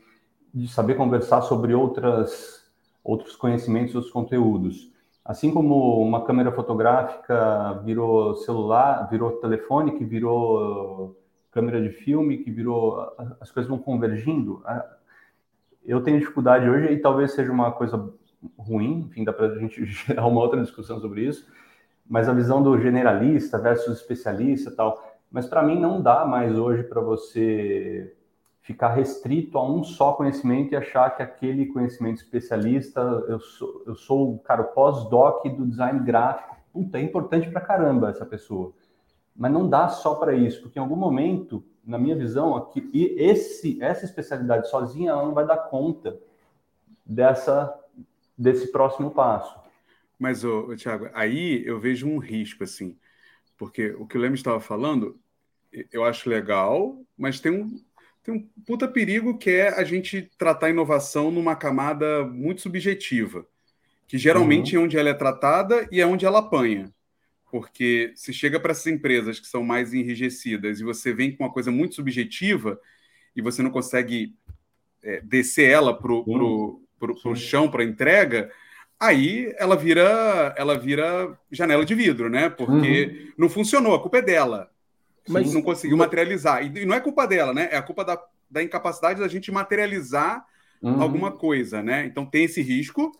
de saber conversar sobre outras, outros conhecimentos, outros conteúdos. Assim como uma câmera fotográfica virou celular, virou telefone, que virou câmera de filme, que virou. As coisas vão convergindo. Eu tenho dificuldade hoje, e talvez seja uma coisa ruim, enfim, dá para a gente gerar uma outra discussão sobre isso, mas a visão do generalista versus especialista tal. Mas para mim não dá mais hoje para você ficar restrito a um só conhecimento e achar que aquele conhecimento especialista, eu sou, eu sou o cara pós-doc do design gráfico, puta, é importante para caramba essa pessoa. Mas não dá só para isso, porque em algum momento, na minha visão, aqui, esse, essa especialidade sozinha ela não vai dar conta dessa desse próximo passo. Mas, ô, ô, Tiago, aí eu vejo um risco, assim, porque o que o Leme estava falando, eu acho legal, mas tem um, tem um puta perigo que é a gente tratar a inovação numa camada muito subjetiva, que geralmente uhum. é onde ela é tratada e é onde ela apanha. Porque se chega para essas empresas que são mais enrijecidas e você vem com uma coisa muito subjetiva e você não consegue é, descer ela para o chão para entrega, aí ela vira ela vira janela de vidro, né? Porque uhum. não funcionou, a culpa é dela. Mas não conseguiu materializar. E não é culpa dela, né? É a culpa da, da incapacidade da gente materializar uhum. alguma coisa, né? Então tem esse risco.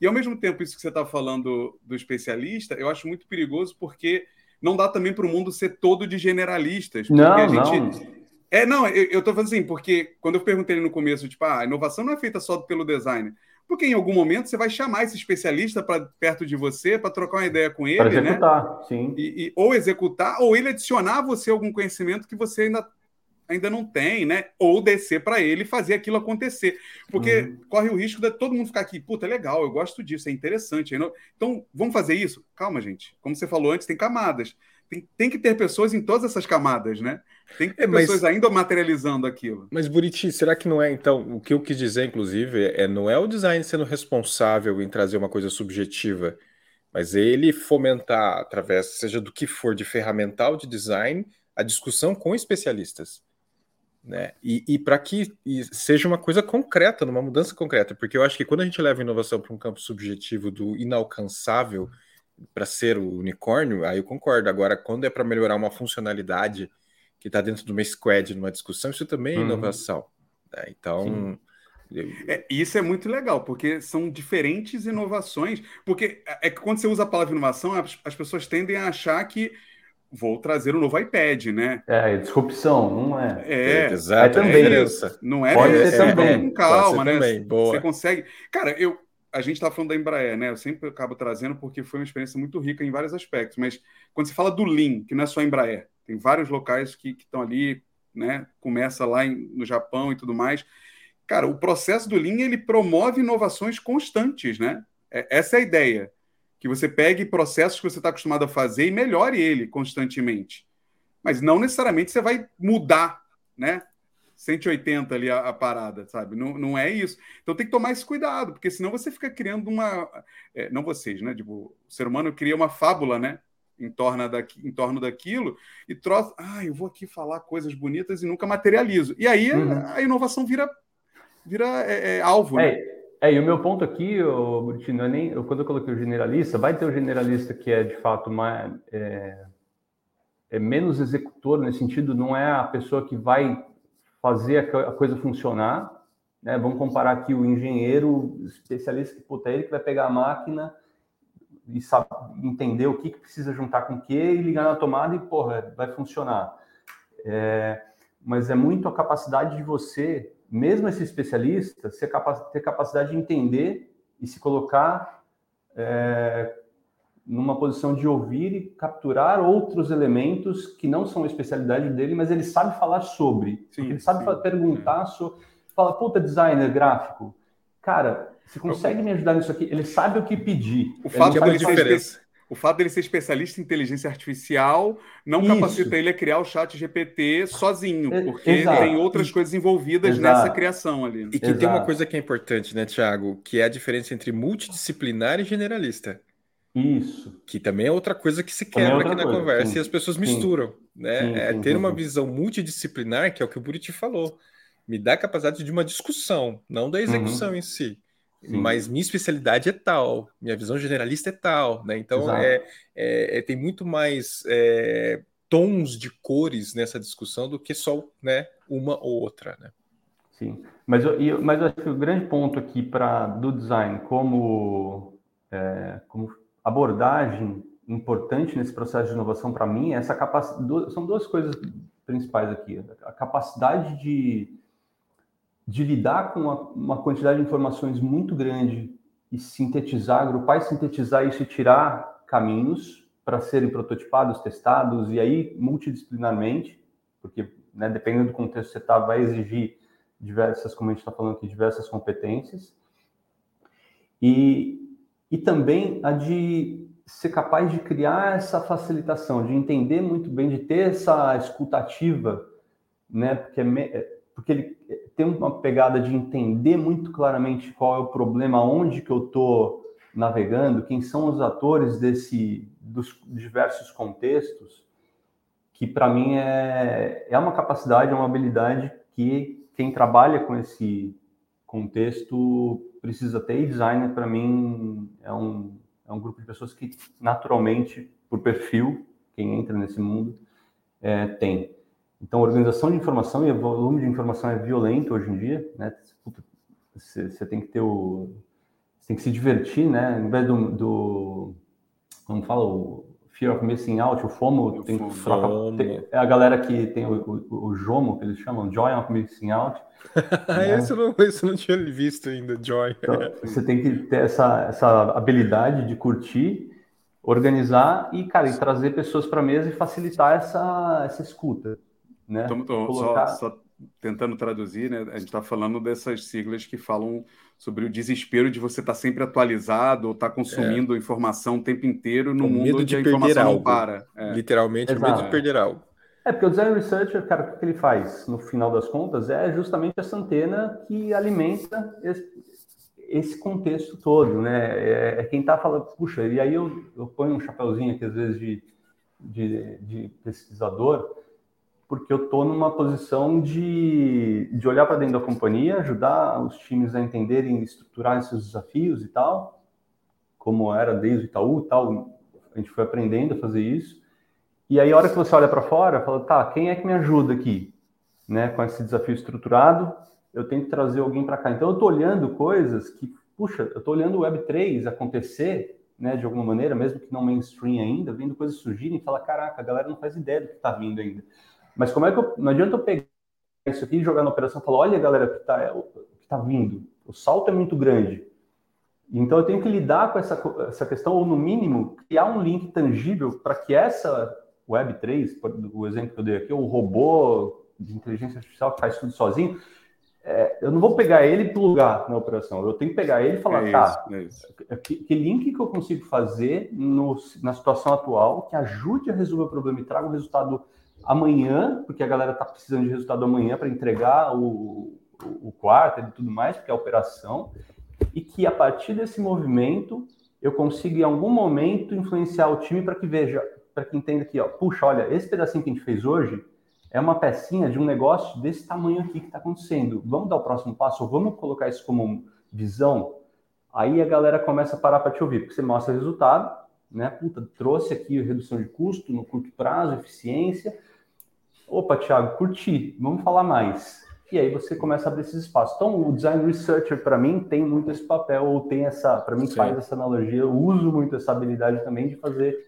E ao mesmo tempo, isso que você está falando do especialista, eu acho muito perigoso porque não dá também para o mundo ser todo de generalistas. Porque não, a gente, não. É, não, eu, eu tô falando assim, porque quando eu perguntei no começo, tipo, ah, a inovação não é feita só pelo design. Porque em algum momento você vai chamar esse especialista para perto de você para trocar uma ideia com ele, pra executar, né? sim. E, e, ou executar, ou ele adicionar a você algum conhecimento que você ainda, ainda não tem, né? Ou descer para ele e fazer aquilo acontecer. Porque uhum. corre o risco de todo mundo ficar aqui, puta, é legal, eu gosto disso, é interessante. Então, vamos fazer isso? Calma, gente. Como você falou antes, tem camadas tem, tem que ter pessoas em todas essas camadas, né? Tem que ter é, mas, pessoas ainda materializando aquilo. Mas, Buriti, será que não é, então, o que eu quis dizer, inclusive, é não é o design sendo responsável em trazer uma coisa subjetiva, mas ele fomentar, através, seja do que for, de ferramental de design, a discussão com especialistas. Né? E, e para que seja uma coisa concreta, numa mudança concreta, porque eu acho que quando a gente leva a inovação para um campo subjetivo do inalcançável para ser o unicórnio, aí eu concordo. Agora, quando é para melhorar uma funcionalidade que está dentro de uma squad, numa discussão, isso também é uhum. inovação. Né? Então. É, isso é muito legal, porque são diferentes inovações. Porque é, é que quando você usa a palavra inovação, as, as pessoas tendem a achar que vou trazer um novo iPad, né? É, disrupção, não é? É, é exato. É também. É não é? Pode ser é, também. Com calma, né? Também. Boa. Você consegue. Cara, eu. A gente está falando da Embraer, né? Eu sempre acabo trazendo porque foi uma experiência muito rica em vários aspectos. Mas quando você fala do Lean, que não é só Embraer, tem vários locais que estão ali, né? Começa lá em, no Japão e tudo mais. Cara, o processo do Lean ele promove inovações constantes, né? É, essa é a ideia que você pegue processos que você está acostumado a fazer e melhore ele constantemente. Mas não necessariamente você vai mudar, né? 180 ali a, a, parada, sabe? Não, não é isso. Então tem que tomar esse cuidado, porque senão você fica criando uma. É, não vocês, né? Tipo, o ser humano cria uma fábula, né? Em torno, daqui, em torno daquilo e troça. Ah, eu vou aqui falar coisas bonitas e nunca materializo. E aí uhum. a, inovação vira, vira é, é, alvo, é. né? É, e o meu ponto aqui, Burtino, é nem, quando eu coloquei o generalista, vai ter o generalista que é de fato mais, é, é, menos executor nesse sentido, não é a pessoa que vai fazer a, coisa funcionar. Né? Vamos comparar aqui o engenheiro especialista que puta, é ele que vai pegar a máquina e sabe, entender o que, que precisa juntar com o que e ligar na tomada e porra, vai funcionar. É, mas é muito a capacidade de você mesmo esse especialista, ser capaz, ter capacidade de entender e se colocar é, numa posição de ouvir e capturar outros elementos que não são a especialidade dele, mas ele sabe falar sobre. Sim, ele sabe sim, perguntar é. sobre. Fala, puta, designer gráfico. Cara, você consegue me ajudar nisso aqui? Ele sabe o que pedir. O fato de diferença o fato dele ser especialista em inteligência artificial não Isso. capacita ele a criar o chat GPT sozinho, é, porque Exato. tem outras coisas envolvidas Exato. nessa criação ali. E que Exato. tem uma coisa que é importante, né, Tiago, que é a diferença entre multidisciplinar e generalista. Isso. Que também é outra coisa que se é quebra aqui na coisa, conversa sim. e as pessoas misturam. Né? Sim, é sim, ter uma visão multidisciplinar, que é o que o Buriti falou. Me dá a capacidade de uma discussão, não da execução uhum. em si. Sim. mas minha especialidade é tal, minha visão generalista é tal, né? Então é, é, é, tem muito mais é, tons de cores nessa discussão do que só né, uma ou outra, né? Sim, mas eu, mas eu acho que o grande ponto aqui para do design como, é, como abordagem importante nesse processo de inovação para mim é essa capacidade. São duas coisas principais aqui: a capacidade de de lidar com uma, uma quantidade de informações muito grande e sintetizar, agrupar e sintetizar isso e tirar caminhos para serem prototipados, testados e aí multidisciplinarmente, porque né, dependendo do contexto que você está, vai exigir diversas, como a gente está falando aqui, diversas competências. E, e também a de ser capaz de criar essa facilitação, de entender muito bem, de ter essa escutativa, né? Porque é, porque ele tem uma pegada de entender muito claramente qual é o problema, onde que eu estou navegando, quem são os atores desse dos diversos contextos, que para mim é, é uma capacidade, é uma habilidade que quem trabalha com esse contexto precisa ter. E designer, para mim, é um, é um grupo de pessoas que naturalmente, por perfil, quem entra nesse mundo, é, tem. Então, a organização de informação e o volume de informação é violento hoje em dia, né? Você, tem que ter o... Você tem que se divertir, né? Ao invés do... do como fala? O fear of missing out, o FOMO, tem que trocar... Tem, é a galera que tem o, o, o JOMO, que eles chamam, Joy of Missing Out. né? esse, eu não, esse eu não tinha visto ainda, Joy. Então, você tem que ter essa, essa habilidade de curtir organizar e, cara, e trazer pessoas para a mesa e facilitar essa, essa escuta. Né? Tô, tô Colocar... só, só, tentando traduzir, né? A gente está falando dessas siglas que falam sobre o desespero de você estar tá sempre atualizado ou estar tá consumindo é. informação o tempo inteiro no o mundo onde a informação algo. não para. É. Literalmente, Exato. o medo de perder algo. É, porque o design researcher, cara, o que ele faz, no final das contas, é justamente essa antena que alimenta esse, esse contexto todo, né? É, é quem está falando, puxa, e aí eu, eu ponho um chapéuzinho aqui, às vezes, de, de, de pesquisador, porque eu estou numa posição de, de olhar para dentro da companhia, ajudar os times a entenderem e estruturar esses desafios e tal, como era desde o Itaú tal, a gente foi aprendendo a fazer isso. E aí, a hora que você olha para fora, fala, tá, quem é que me ajuda aqui, né, com esse desafio estruturado? Eu tenho que trazer alguém para cá. Então, eu estou olhando coisas que, puxa, eu estou olhando o Web3 acontecer, né, de alguma maneira, mesmo que não mainstream ainda, vendo coisas surgirem e falar, caraca, a galera não faz ideia do que está vindo ainda. Mas como é que eu, não adianta eu pegar isso aqui e jogar na operação e falar, olha, galera, o que está tá vindo. O salto é muito grande. Então eu tenho que lidar com essa, essa questão, ou no mínimo, criar um link tangível para que essa Web3, o exemplo que eu dei aqui, o robô de inteligência artificial que faz tudo sozinho, é, eu não vou pegar ele e plugar na operação. Eu tenho que pegar ele e falar, é tá, é que, que, link que eu consigo fazer no, na situação atual que ajude a resolver o problema e traga um resultado amanhã, porque a galera está precisando de resultado amanhã para entregar o, o, o quarto e tudo mais, porque é a operação, e que a partir desse movimento eu consiga em algum momento influenciar o time para que veja, para que entenda que, ó, puxa, olha, esse pedacinho que a gente fez hoje é uma pecinha de um negócio desse tamanho aqui que está acontecendo. Vamos dar o próximo passo, ou vamos colocar isso como visão? Aí a galera começa a parar para te ouvir, porque você mostra resultado, né? Puta, trouxe aqui redução de custo no curto prazo, eficiência. Opa, Thiago, curti, vamos falar mais e aí você começa a abrir esses espaços. Então, o design researcher, para mim, tem muito esse papel, ou tem essa, para mim, Sim. faz essa analogia, eu uso muito essa habilidade também de fazer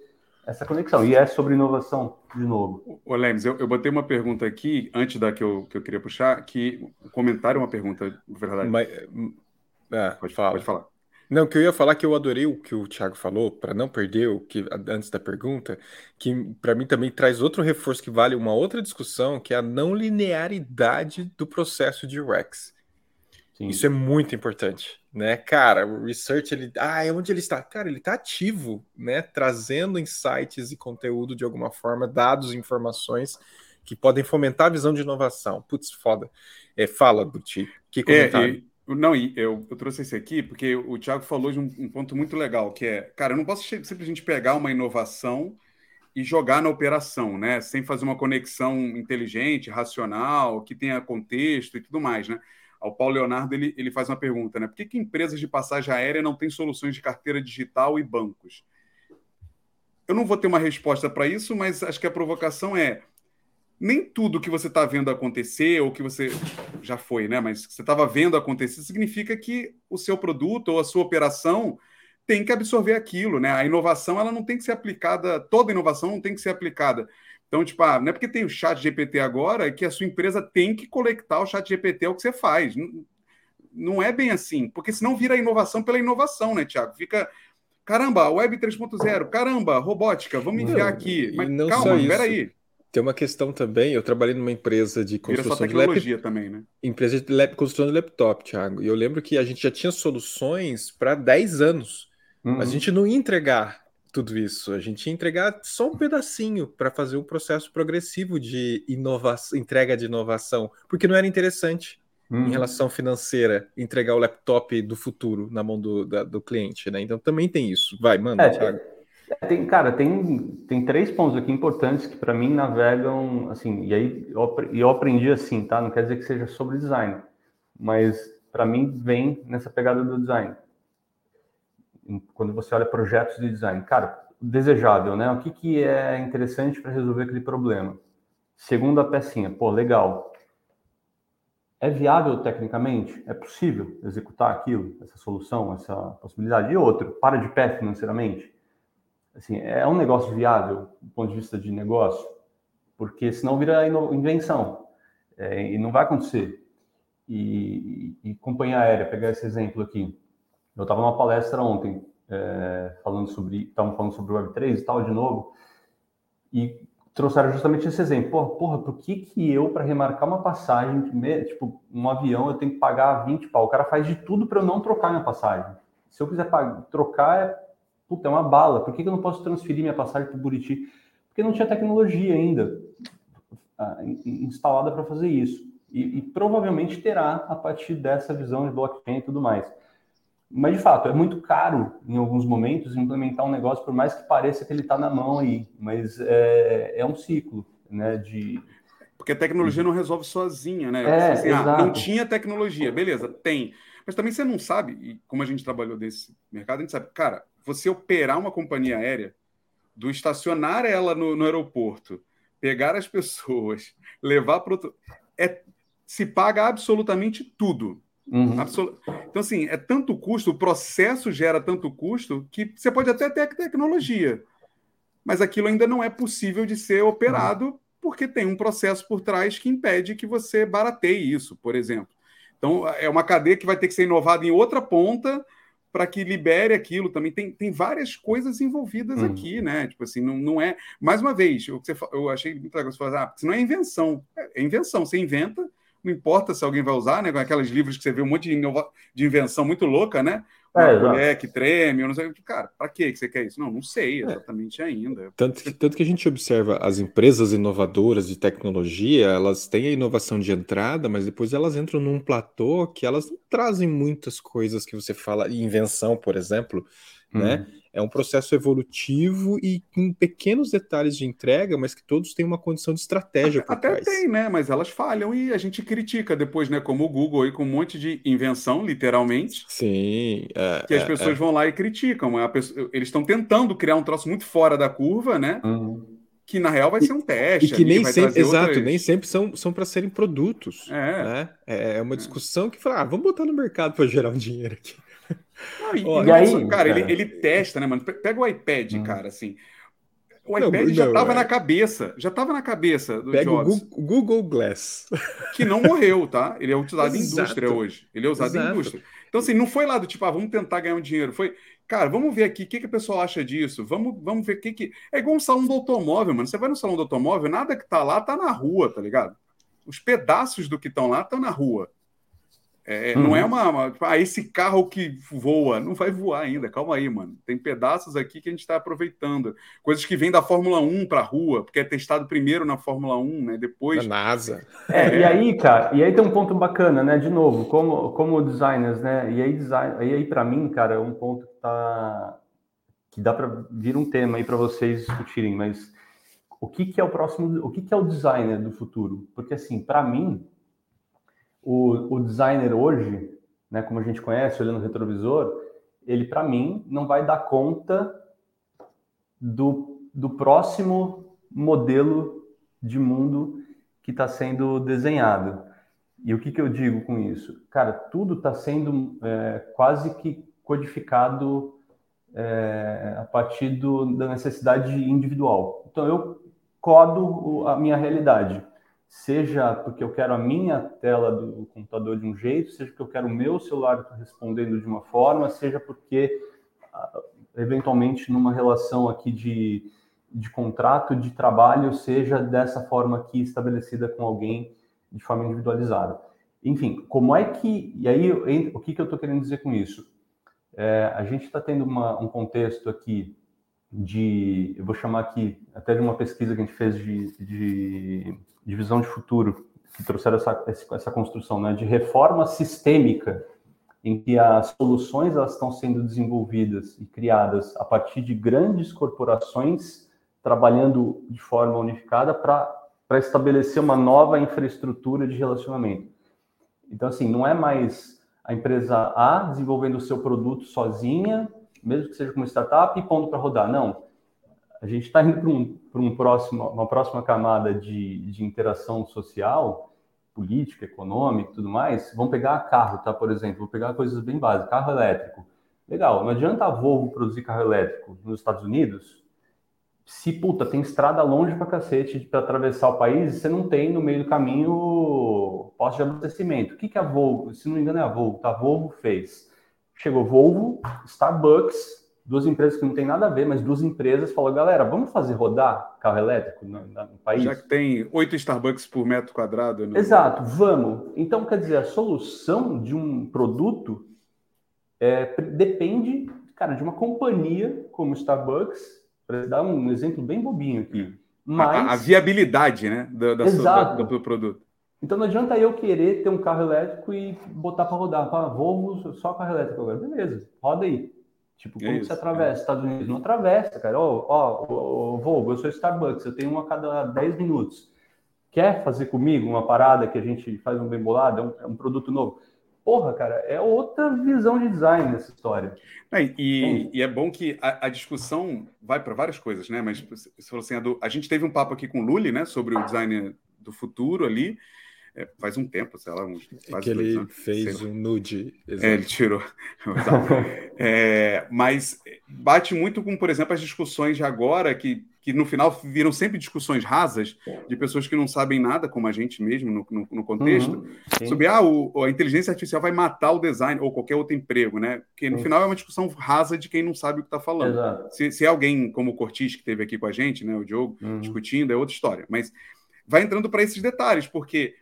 essa conexão. E é sobre inovação, de novo. Ô, Lemes, eu, eu botei uma pergunta aqui, antes da que eu, que eu queria puxar, que o comentário é uma pergunta, na verdade. Mas, é, pode falar. Pode falar. Não, que eu ia falar que eu adorei o que o Thiago falou, para não perder o que antes da pergunta, que para mim também traz outro reforço que vale uma outra discussão, que é a não linearidade do processo de UX. Sim. Isso é muito importante, né? Cara, o research ele, ah, é onde ele está? Cara, ele está ativo, né, trazendo insights e conteúdo de alguma forma, dados, informações que podem fomentar a visão de inovação. Putz, foda. É, fala, Buti. Que é, comentário? É, não, e eu, eu trouxe esse aqui porque o Thiago falou de um, um, ponto muito legal, que é, cara, eu não posso simplesmente pegar uma inovação e jogar na operação, né? Sem fazer uma conexão inteligente, racional, que tenha contexto e tudo mais, né? O Paulo Leonardo ele, ele faz uma pergunta, né? Por que, que empresas de passagem aérea não têm soluções de carteira digital e bancos? Eu não vou ter uma resposta para isso, mas acho que a provocação é nem tudo que você está vendo acontecer, ou que você já foi, né? Mas que você estava vendo acontecer, significa que o seu produto ou a sua operação tem que absorver aquilo, né? A inovação ela não tem que ser aplicada, toda inovação não tem que ser aplicada. Então, tipo, ah, não é porque tem o chat GPT agora que a sua empresa tem que conectar o chat GPT ao que você faz. Não, não é bem assim, porque senão vira inovação pela inovação, né, Tiago? Fica, caramba, Web 3.0, caramba, robótica, vamos enviar aqui. Mas calma, peraí. Tem uma questão também, eu trabalhei numa empresa de construção de laptop. também, né? Empresa de lap, construção de laptop, Thiago. E eu lembro que a gente já tinha soluções para 10 anos. Uhum. Mas a gente não ia entregar tudo isso. A gente ia entregar só um pedacinho para fazer um processo progressivo de inovação, entrega de inovação, porque não era interessante uhum. em relação financeira entregar o laptop do futuro na mão do, da, do cliente, né? Então também tem isso. Vai, manda, é, Thiago. Tem, cara, tem, tem três pontos aqui importantes que para mim navegam, assim, e aí eu, eu aprendi assim, tá? Não quer dizer que seja sobre design, mas para mim vem nessa pegada do design. Quando você olha projetos de design, cara, desejável, né? O que, que é interessante para resolver aquele problema? Segunda pecinha, pô, legal. É viável tecnicamente? É possível executar aquilo, essa solução, essa possibilidade? E outro, para de pé financeiramente? Assim, é um negócio viável do ponto de vista de negócio, porque senão vira invenção é, e não vai acontecer. E, e, e, companhia aérea, pegar esse exemplo aqui. Eu estava numa palestra ontem é, falando sobre, estavam falando sobre o Web3 e tal de novo, e trouxeram justamente esse exemplo. Porra, porra por que que eu, para remarcar uma passagem, tipo, um avião, eu tenho que pagar 20 pau? O cara faz de tudo para eu não trocar minha passagem. Se eu quiser pagar, trocar, é puta, é uma bala, por que, eu não posso transferir minha passagem para o Buriti? Porque não tinha tecnologia ainda ah, instalada para fazer isso. E, e, provavelmente terá a partir dessa visão de blockchain e tudo mais. Mas, de fato, é muito caro, em alguns momentos, implementar um negócio, por mais que pareça que ele está na mão aí. Mas é, é um ciclo né, de, Porque a tecnologia não resolve sozinha, né? É, assim, ah, não tinha tecnologia, beleza, tem. Mas também você não sabe, e como a gente trabalhou desse mercado, a gente sabe, cara, você operar uma companhia aérea, do estacionar ela no, no aeroporto, pegar as pessoas, levar para outro. É, se paga absolutamente tudo. Uhum. Absolut... Então, assim, é tanto custo, o processo gera tanto custo que você pode até ter tecnologia, mas aquilo ainda não é possível de ser operado uhum. porque tem um processo por trás que impede que você barateie isso, por exemplo. Então, é uma cadeia que vai ter que ser inovada em outra ponta para que libere aquilo também. Tem, tem várias coisas envolvidas uhum. aqui, né? Tipo assim, não, não é. Mais uma vez, o que você, eu achei muito legal você falar, ah, não é invenção. É, é invenção, você inventa, não importa se alguém vai usar, né? Com aqueles livros que você vê um monte de, inova... de invenção muito louca, né? Uma é, mulher que treme, eu não sei. Cara, para que você quer isso? Não, não sei é. exatamente é. ainda. Tanto que, tanto que a gente observa as empresas inovadoras de tecnologia, elas têm a inovação de entrada, mas depois elas entram num platô que elas não trazem muitas coisas que você fala, invenção, por exemplo, né? Uhum. É um processo evolutivo e com pequenos detalhes de entrega, mas que todos têm uma condição de estratégia Até trás. tem, né? Mas elas falham e a gente critica depois, né? Como o Google aí com um monte de invenção, literalmente. Sim. É, que as é, pessoas é. vão lá e criticam. Pessoa, eles estão tentando criar um troço muito fora da curva, né? Uhum. Que na real vai ser um teste. E que nem sempre, exato, outras... nem sempre são, são para serem produtos. É. Né? É, é uma é. discussão que fala, ah, vamos botar no mercado para gerar um dinheiro aqui. Não, e, e, e aí, cara, cara, Ele, ele testa, né, mano? Pega o iPad, hum. cara, assim. O iPad não, já estava é. na cabeça, já estava na cabeça do Pega Jobs. O Google Glass. Que não morreu, tá? Ele é utilizado em indústria hoje. Ele é usado Exato. em indústria. Então, assim, não foi lá do tipo, ah, vamos tentar ganhar um dinheiro. Foi, cara, vamos ver aqui o que, que o pessoal acha disso. Vamos, vamos ver o que, que. É igual um salão do automóvel, mano. Você vai no salão do automóvel, nada que tá lá tá na rua, tá ligado? Os pedaços do que estão lá estão na rua. É, uhum. Não é uma, uma tipo, ah, esse carro que voa, não vai voar ainda, calma aí, mano. Tem pedaços aqui que a gente está aproveitando. Coisas que vêm da Fórmula 1 para a rua, porque é testado primeiro na Fórmula 1, né? Depois. Da NASA. É, e aí, cara, e aí tem um ponto bacana, né? De novo, como, como designers, né? E aí, design, e aí para mim, cara, é um ponto que tá. que dá para vir um tema aí para vocês discutirem, mas o que, que é o próximo, o que, que é o designer do futuro? Porque, assim, para mim o, o designer hoje, né, como a gente conhece, olhando o retrovisor, ele, para mim, não vai dar conta do, do próximo modelo de mundo que está sendo desenhado. E o que, que eu digo com isso? Cara, tudo está sendo é, quase que codificado é, a partir do, da necessidade individual. Então, eu codo a minha realidade seja porque eu quero a minha tela do computador de um jeito, seja porque eu quero o meu celular respondendo de uma forma, seja porque, ah, eventualmente, numa relação aqui de, de contrato de trabalho, seja dessa forma aqui estabelecida com alguém de forma individualizada. Enfim, como é que. E aí, o que, que eu estou querendo dizer com isso? É, a gente está tendo uma, um contexto aqui de. Eu vou chamar aqui até de uma pesquisa que a gente fez de, de de visão de futuro, que trouxeram essa, essa construção né, de reforma sistêmica, em que as soluções elas estão sendo desenvolvidas e criadas a partir de grandes corporações trabalhando de forma unificada para estabelecer uma nova infraestrutura de relacionamento. Então, assim, não é mais a empresa A desenvolvendo o seu produto sozinha, mesmo que seja como startup, e pondo para rodar. Não a gente está indo para um, um uma próxima camada de, de interação social, política, econômica e tudo mais. Vamos pegar carro, tá? Por exemplo, vou pegar coisas bem básicas. Carro elétrico. Legal, não adianta a Volvo produzir carro elétrico nos Estados Unidos se, puta, tem estrada longe pra cacete para atravessar o país você não tem no meio do caminho posto de abastecimento. O que, que a Volvo, se não me engano é a Volvo, tá? A Volvo fez. Chegou Volvo, Starbucks, duas empresas que não tem nada a ver, mas duas empresas falaram, galera, vamos fazer rodar carro elétrico no, no país? Já que tem oito Starbucks por metro quadrado. Né? Exato, vamos. Então, quer dizer, a solução de um produto é, depende, cara, de uma companhia como Starbucks, para dar um exemplo bem bobinho aqui. Mas... A, a viabilidade, né, da, da Exato. do, do produto. Então não adianta eu querer ter um carro elétrico e botar para rodar. Vamos só carro elétrico agora. Beleza, roda aí. Tipo, como é você atravessa? Estados Unidos não atravessa, cara. Ó, ó, ó, Volvo, eu sou Starbucks, eu tenho uma a cada 10 minutos. quer fazer comigo uma parada que a gente faz um bem bolado, é um, é um produto novo? Porra, cara, é outra visão de design nessa história. É, e, e, é bom que a, a discussão vai para várias coisas, né? Mas você falou assim, a, do, a, gente teve um papo aqui com o Lully, né, sobre o design do futuro ali. É, faz um tempo, sei lá, uns é que ele anos, fez um nude. É, ele tirou. é, mas bate muito com, por exemplo, as discussões de agora que que no final viram sempre discussões rasas de pessoas que não sabem nada, como a gente mesmo no, no, no contexto, uhum, sobre ah, o, a inteligência artificial vai matar o design ou qualquer outro emprego, né? Porque no final é uma discussão rasa de quem não sabe o que está falando. Se, se é alguém como o Cortis, que esteve aqui com a gente, né, o Diogo, uhum. discutindo, é outra história. Mas vai entrando para esses detalhes, porque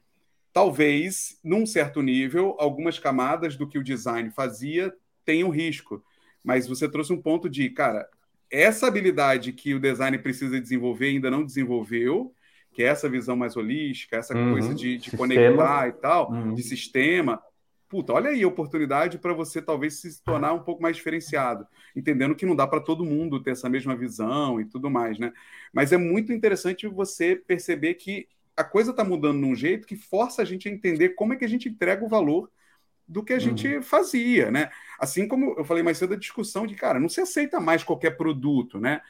talvez, num certo nível, algumas camadas do que o design fazia tenham risco. Mas você trouxe um ponto de, cara, essa habilidade que o design precisa desenvolver ainda não desenvolveu, que é essa visão mais holística, essa uhum. coisa de, de conectar e tal, uhum. de sistema. Puta, olha aí a oportunidade para você talvez se tornar um pouco mais diferenciado, entendendo que não dá para todo mundo ter essa mesma visão e tudo mais, né? Mas é muito interessante você perceber que a coisa está mudando num jeito que força a gente a entender como é que a gente entrega o valor do que a gente uhum. fazia, né? Assim como eu falei mais cedo, a discussão de, cara, não se aceita mais qualquer produto, né?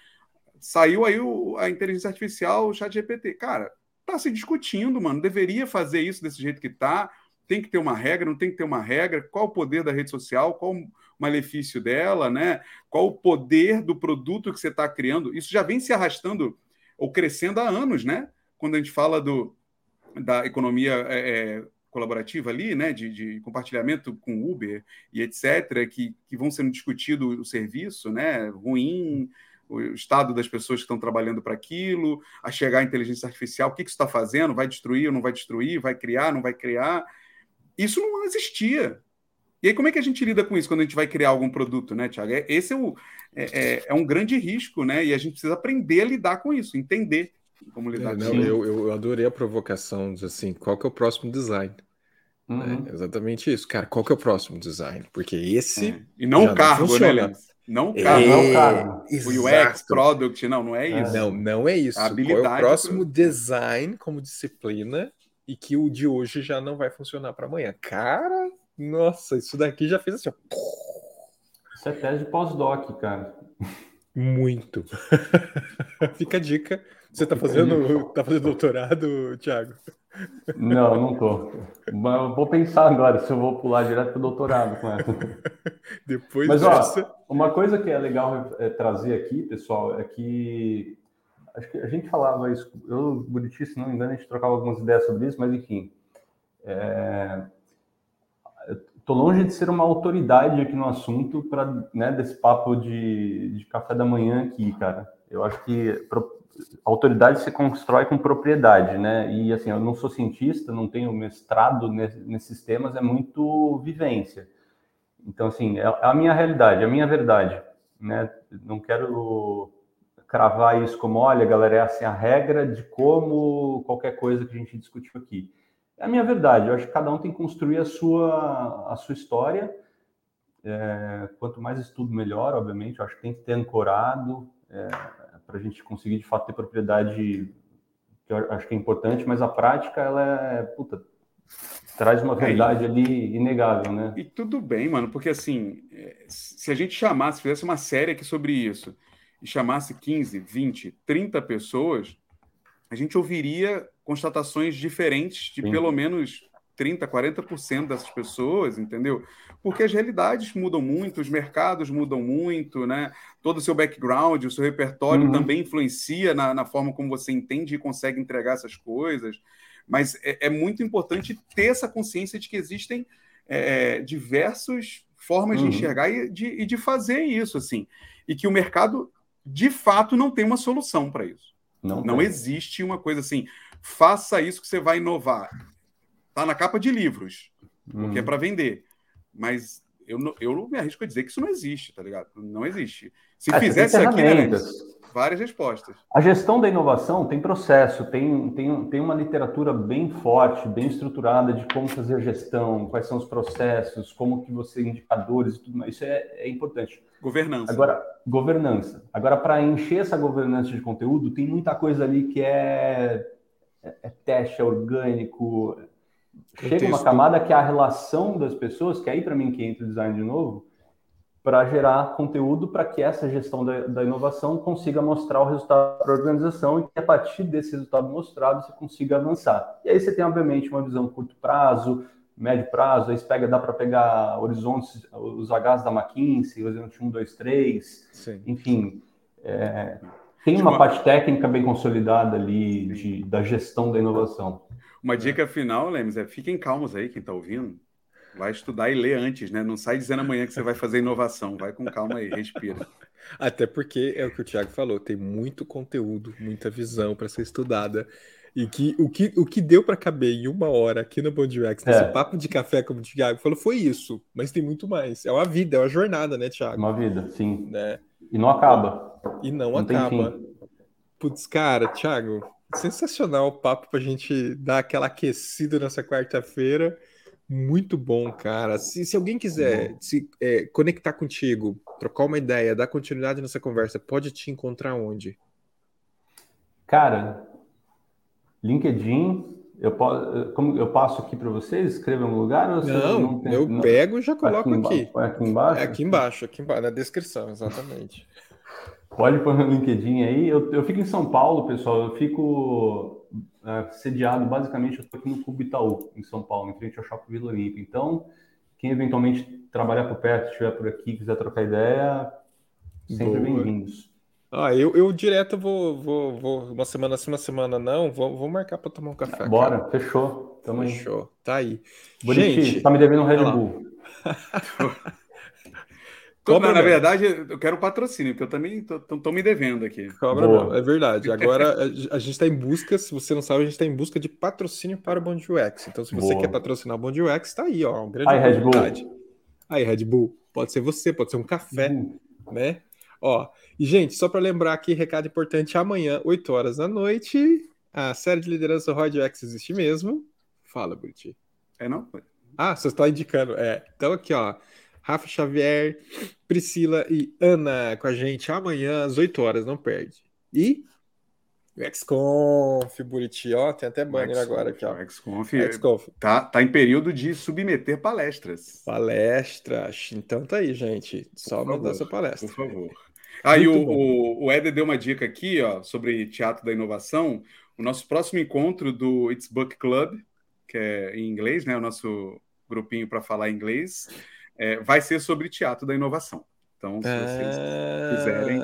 Saiu aí o, a inteligência artificial, o chat GPT. Cara, tá se discutindo, mano. Deveria fazer isso desse jeito que tá. Tem que ter uma regra, não tem que ter uma regra. Qual o poder da rede social? Qual o malefício dela, né? Qual o poder do produto que você está criando? Isso já vem se arrastando ou crescendo há anos, né? Quando a gente fala do, da economia é, colaborativa ali, né, de, de, compartilhamento com Uber e etc., que, que vão sendo discutido o serviço, né, ruim, o estado das pessoas que estão trabalhando para aquilo, a chegar a inteligência artificial, o que, que isso está fazendo, vai destruir ou não vai destruir, vai criar, não vai criar. Isso não existia. E aí, como é que a gente lida com isso quando a gente vai criar algum produto, né, Tiago? É, esse é, o, é, é, é um grande risco, né? E a gente precisa aprender a lidar com isso, entender como lidar é, não, eu, eu adorei a provocação de assim, qual que é o próximo design? É, uhum. É exatamente isso, cara. Qual que é o próximo design? Porque esse. É. E não o cargo, né, Leandro? Não o cargo, é, não o cargo. O UX, product, não, não é isso. Não, não é isso. A habilidade Qual é o próximo design como disciplina e que o de hoje já não vai funcionar para amanhã? Cara, nossa, isso daqui já fez assim, ó. Isso é tese de pós-doc, cara. Muito. Fica a dica. Você está fazendo, tá fazendo doutorado, Thiago? Não, não tô. Mas vou pensar agora se eu vou pular direto para o doutorado com essa. Depois Mas, dessa... ó, uma coisa que é legal é, trazer aqui, pessoal, é que acho que a gente falava isso, eu, Buriti, se não me engano, a gente trocava algumas ideias sobre isso, mas enfim. É... Estou longe de ser uma autoridade aqui no assunto para né, desse papo de, de café da manhã aqui, cara. Eu acho que autoridade se constrói com propriedade, né? E assim, eu não sou cientista, não tenho mestrado nesses temas, é muito vivência. Então, assim, é a minha realidade, é a minha verdade, né? Não quero cravar isso como, olha, galera, é assim a regra de como qualquer coisa que a gente discutiu aqui. É a minha verdade, eu acho que cada um tem que construir a sua, a sua história. É, quanto mais estudo, melhor, obviamente. Eu acho que tem que ter ancorado. É, para a gente conseguir de fato ter propriedade que eu acho que é importante, mas a prática ela é puta, traz uma verdade é, ali inegável, né? E tudo bem, mano, porque assim, é, se a gente chamasse, fizesse uma série aqui sobre isso e chamasse 15, 20, 30 pessoas, a gente ouviria constatações diferentes de Sim. pelo menos 30%, 40% dessas pessoas, entendeu? Porque as realidades mudam muito, os mercados mudam muito, né? Todo o seu background, o seu repertório uhum. também influencia na, na, forma como você entende e consegue entregar essas coisas. Mas é, é muito importante ter essa consciência de que existem é, diversas formas uhum. de enxergar e de, e de fazer isso, assim. E que o mercado, de fato, não tem uma solução para isso. Não, não existe uma coisa assim, faça isso que você vai inovar Tá na capa de livros, porque é uhum. para vender. Mas eu, eu me arrisco a dizer que isso não existe, tá ligado? Não existe. Se é, fizesse aqui, né, várias respostas. A gestão da inovação tem processo, tem, tem, tem uma literatura bem forte, bem estruturada de como fazer gestão, quais são os processos, como que você indicadores e tudo mais. Isso é, é importante. Governança. Agora, governança. Agora, para encher essa governança de conteúdo, tem muita coisa ali que é é, é teste, é orgânico. Chega uma camada que é a relação das pessoas, que é aí para mim que entra o design de novo, para gerar conteúdo para que essa gestão da, da, inovação consiga mostrar o resultado para a organização e que a partir desse resultado mostrado você consiga avançar. E aí você tem, obviamente, uma visão curto prazo, médio prazo, aí pega, dá para pegar horizontes, os Hs da McKinsey, horizonte 1, 2, 3, Sim. enfim. É, tem uma, uma parte técnica bem consolidada ali de, da gestão da inovação. Uma dica final, Lemes, é fiquem calmos aí, quem está ouvindo Vai estudar e ler antes, né? Não sai dizendo amanhã que você vai fazer inovação. Vai com calma aí, respira. Até porque é o que o Thiago falou, tem muito conteúdo, muita visão para ser estudada. E que o que, o que deu para caber em uma hora aqui no Bond UX, nesse é. papo de café, como o Thiago falou, foi isso. Mas tem muito mais. É uma vida, é uma jornada, né, Thiago? Uma vida, sim. Né? E não acaba. E não, não acaba. Putz, cara, Thiago, sensacional o papo para a gente dar aquela aquecida nessa quarta-feira. Muito bom, cara. Se, se alguém quiser se é, conectar contigo, trocar uma ideia, dar continuidade nessa conversa, pode te encontrar onde? Cara, LinkedIn, eu, posso, como eu passo aqui para vocês, escreva em um lugar? Ou não, não tem, eu não... pego e já coloco aqui. Aqui, aqui embaixo? É aqui embaixo, aqui embaixo, na descrição, exatamente. Pode pôr no LinkedIn aí. Eu, eu fico em São Paulo, pessoal. Eu fico é, sediado, basicamente, eu estou aqui no Clube Itaú, em São Paulo, em frente ao Shopping Vila Olímpia. Então, quem eventualmente trabalhar por perto, estiver por aqui, quiser trocar ideia, sempre bem-vindos. Ah, eu, eu direto vou, vou, vou uma semana sim, uma semana não, vou, vou marcar para tomar um café. Bora, cara. fechou. Tamo fechou, aí. tá aí. Bonitinho, Gente, tá me devendo um Red Bull. Cobra na, verdade, eu quero patrocínio, porque eu também estou me devendo aqui. Cobra não, é verdade. Agora a gente está em busca, se você não sabe, a gente está em busca de patrocínio para o Bond UX. Então, se você Boa. quer patrocinar o Bond UX, está aí, ó. Um grande aí. Red Bull. Aí, Red Bull. Pode ser você, pode ser um café, uhum. né? Ó, e gente, só para lembrar aqui, recado importante: amanhã, 8 horas da noite, a série de liderança Rod UX existe mesmo. Fala, Buriti. É não? Ah, você está indicando. É. Então, aqui, ó. Rafa Xavier, Priscila e Ana com a gente amanhã às 8 horas, não perde. E XConf, Buriti, ó, tem até banner agora aqui, ó. XConf, XConf. Tá, tá em período de submeter palestras. Palestras, então tá aí, gente. Só por mandar favor, sua palestra. Por favor. Aí o, o, o Éder deu uma dica aqui, ó, sobre teatro da inovação. O nosso próximo encontro do It's Book Club, que é em inglês, né? O nosso grupinho para falar inglês é, vai ser sobre teatro da inovação. Então, se vocês ah, quiserem.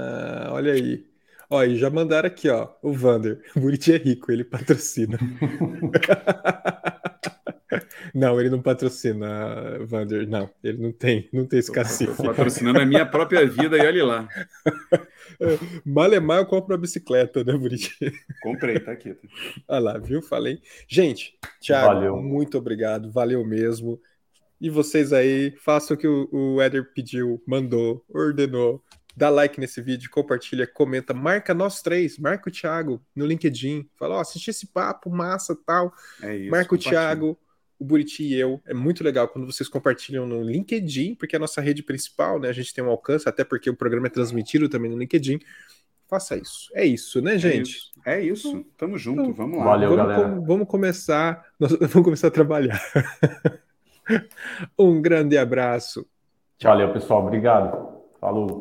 Olha aí. Ó, e já mandaram aqui, ó, o Vander. O Buriti é rico, ele patrocina. não, ele não patrocina, Vander. Não, ele não tem, não tem esse cacife. Patrocinando a minha própria vida e olhe lá. Malemar eu compro a bicicleta, né, Buriti? Comprei, tá aqui. Tá. Olha lá, viu? Falei. Gente, Thiago, valeu. muito obrigado, valeu mesmo. E vocês aí, façam o que o, o Eder pediu, mandou, ordenou. Dá like nesse vídeo, compartilha, comenta, marca nós três, marca o Thiago no LinkedIn. Fala, ó, oh, assisti esse papo, massa tal. É isso, marca o Thiago, o Buriti e eu. É muito legal quando vocês compartilham no LinkedIn, porque é a nossa rede principal, né? A gente tem um alcance, até porque o programa é transmitido também no LinkedIn. Faça isso. É isso, né, gente? É isso. É isso. Tamo junto, então, vamos lá. Valeu, vamos, galera. Com, vamos começar. Nós, vamos começar a trabalhar. Um grande abraço. Tchau. Valeu, pessoal. Obrigado. Falou.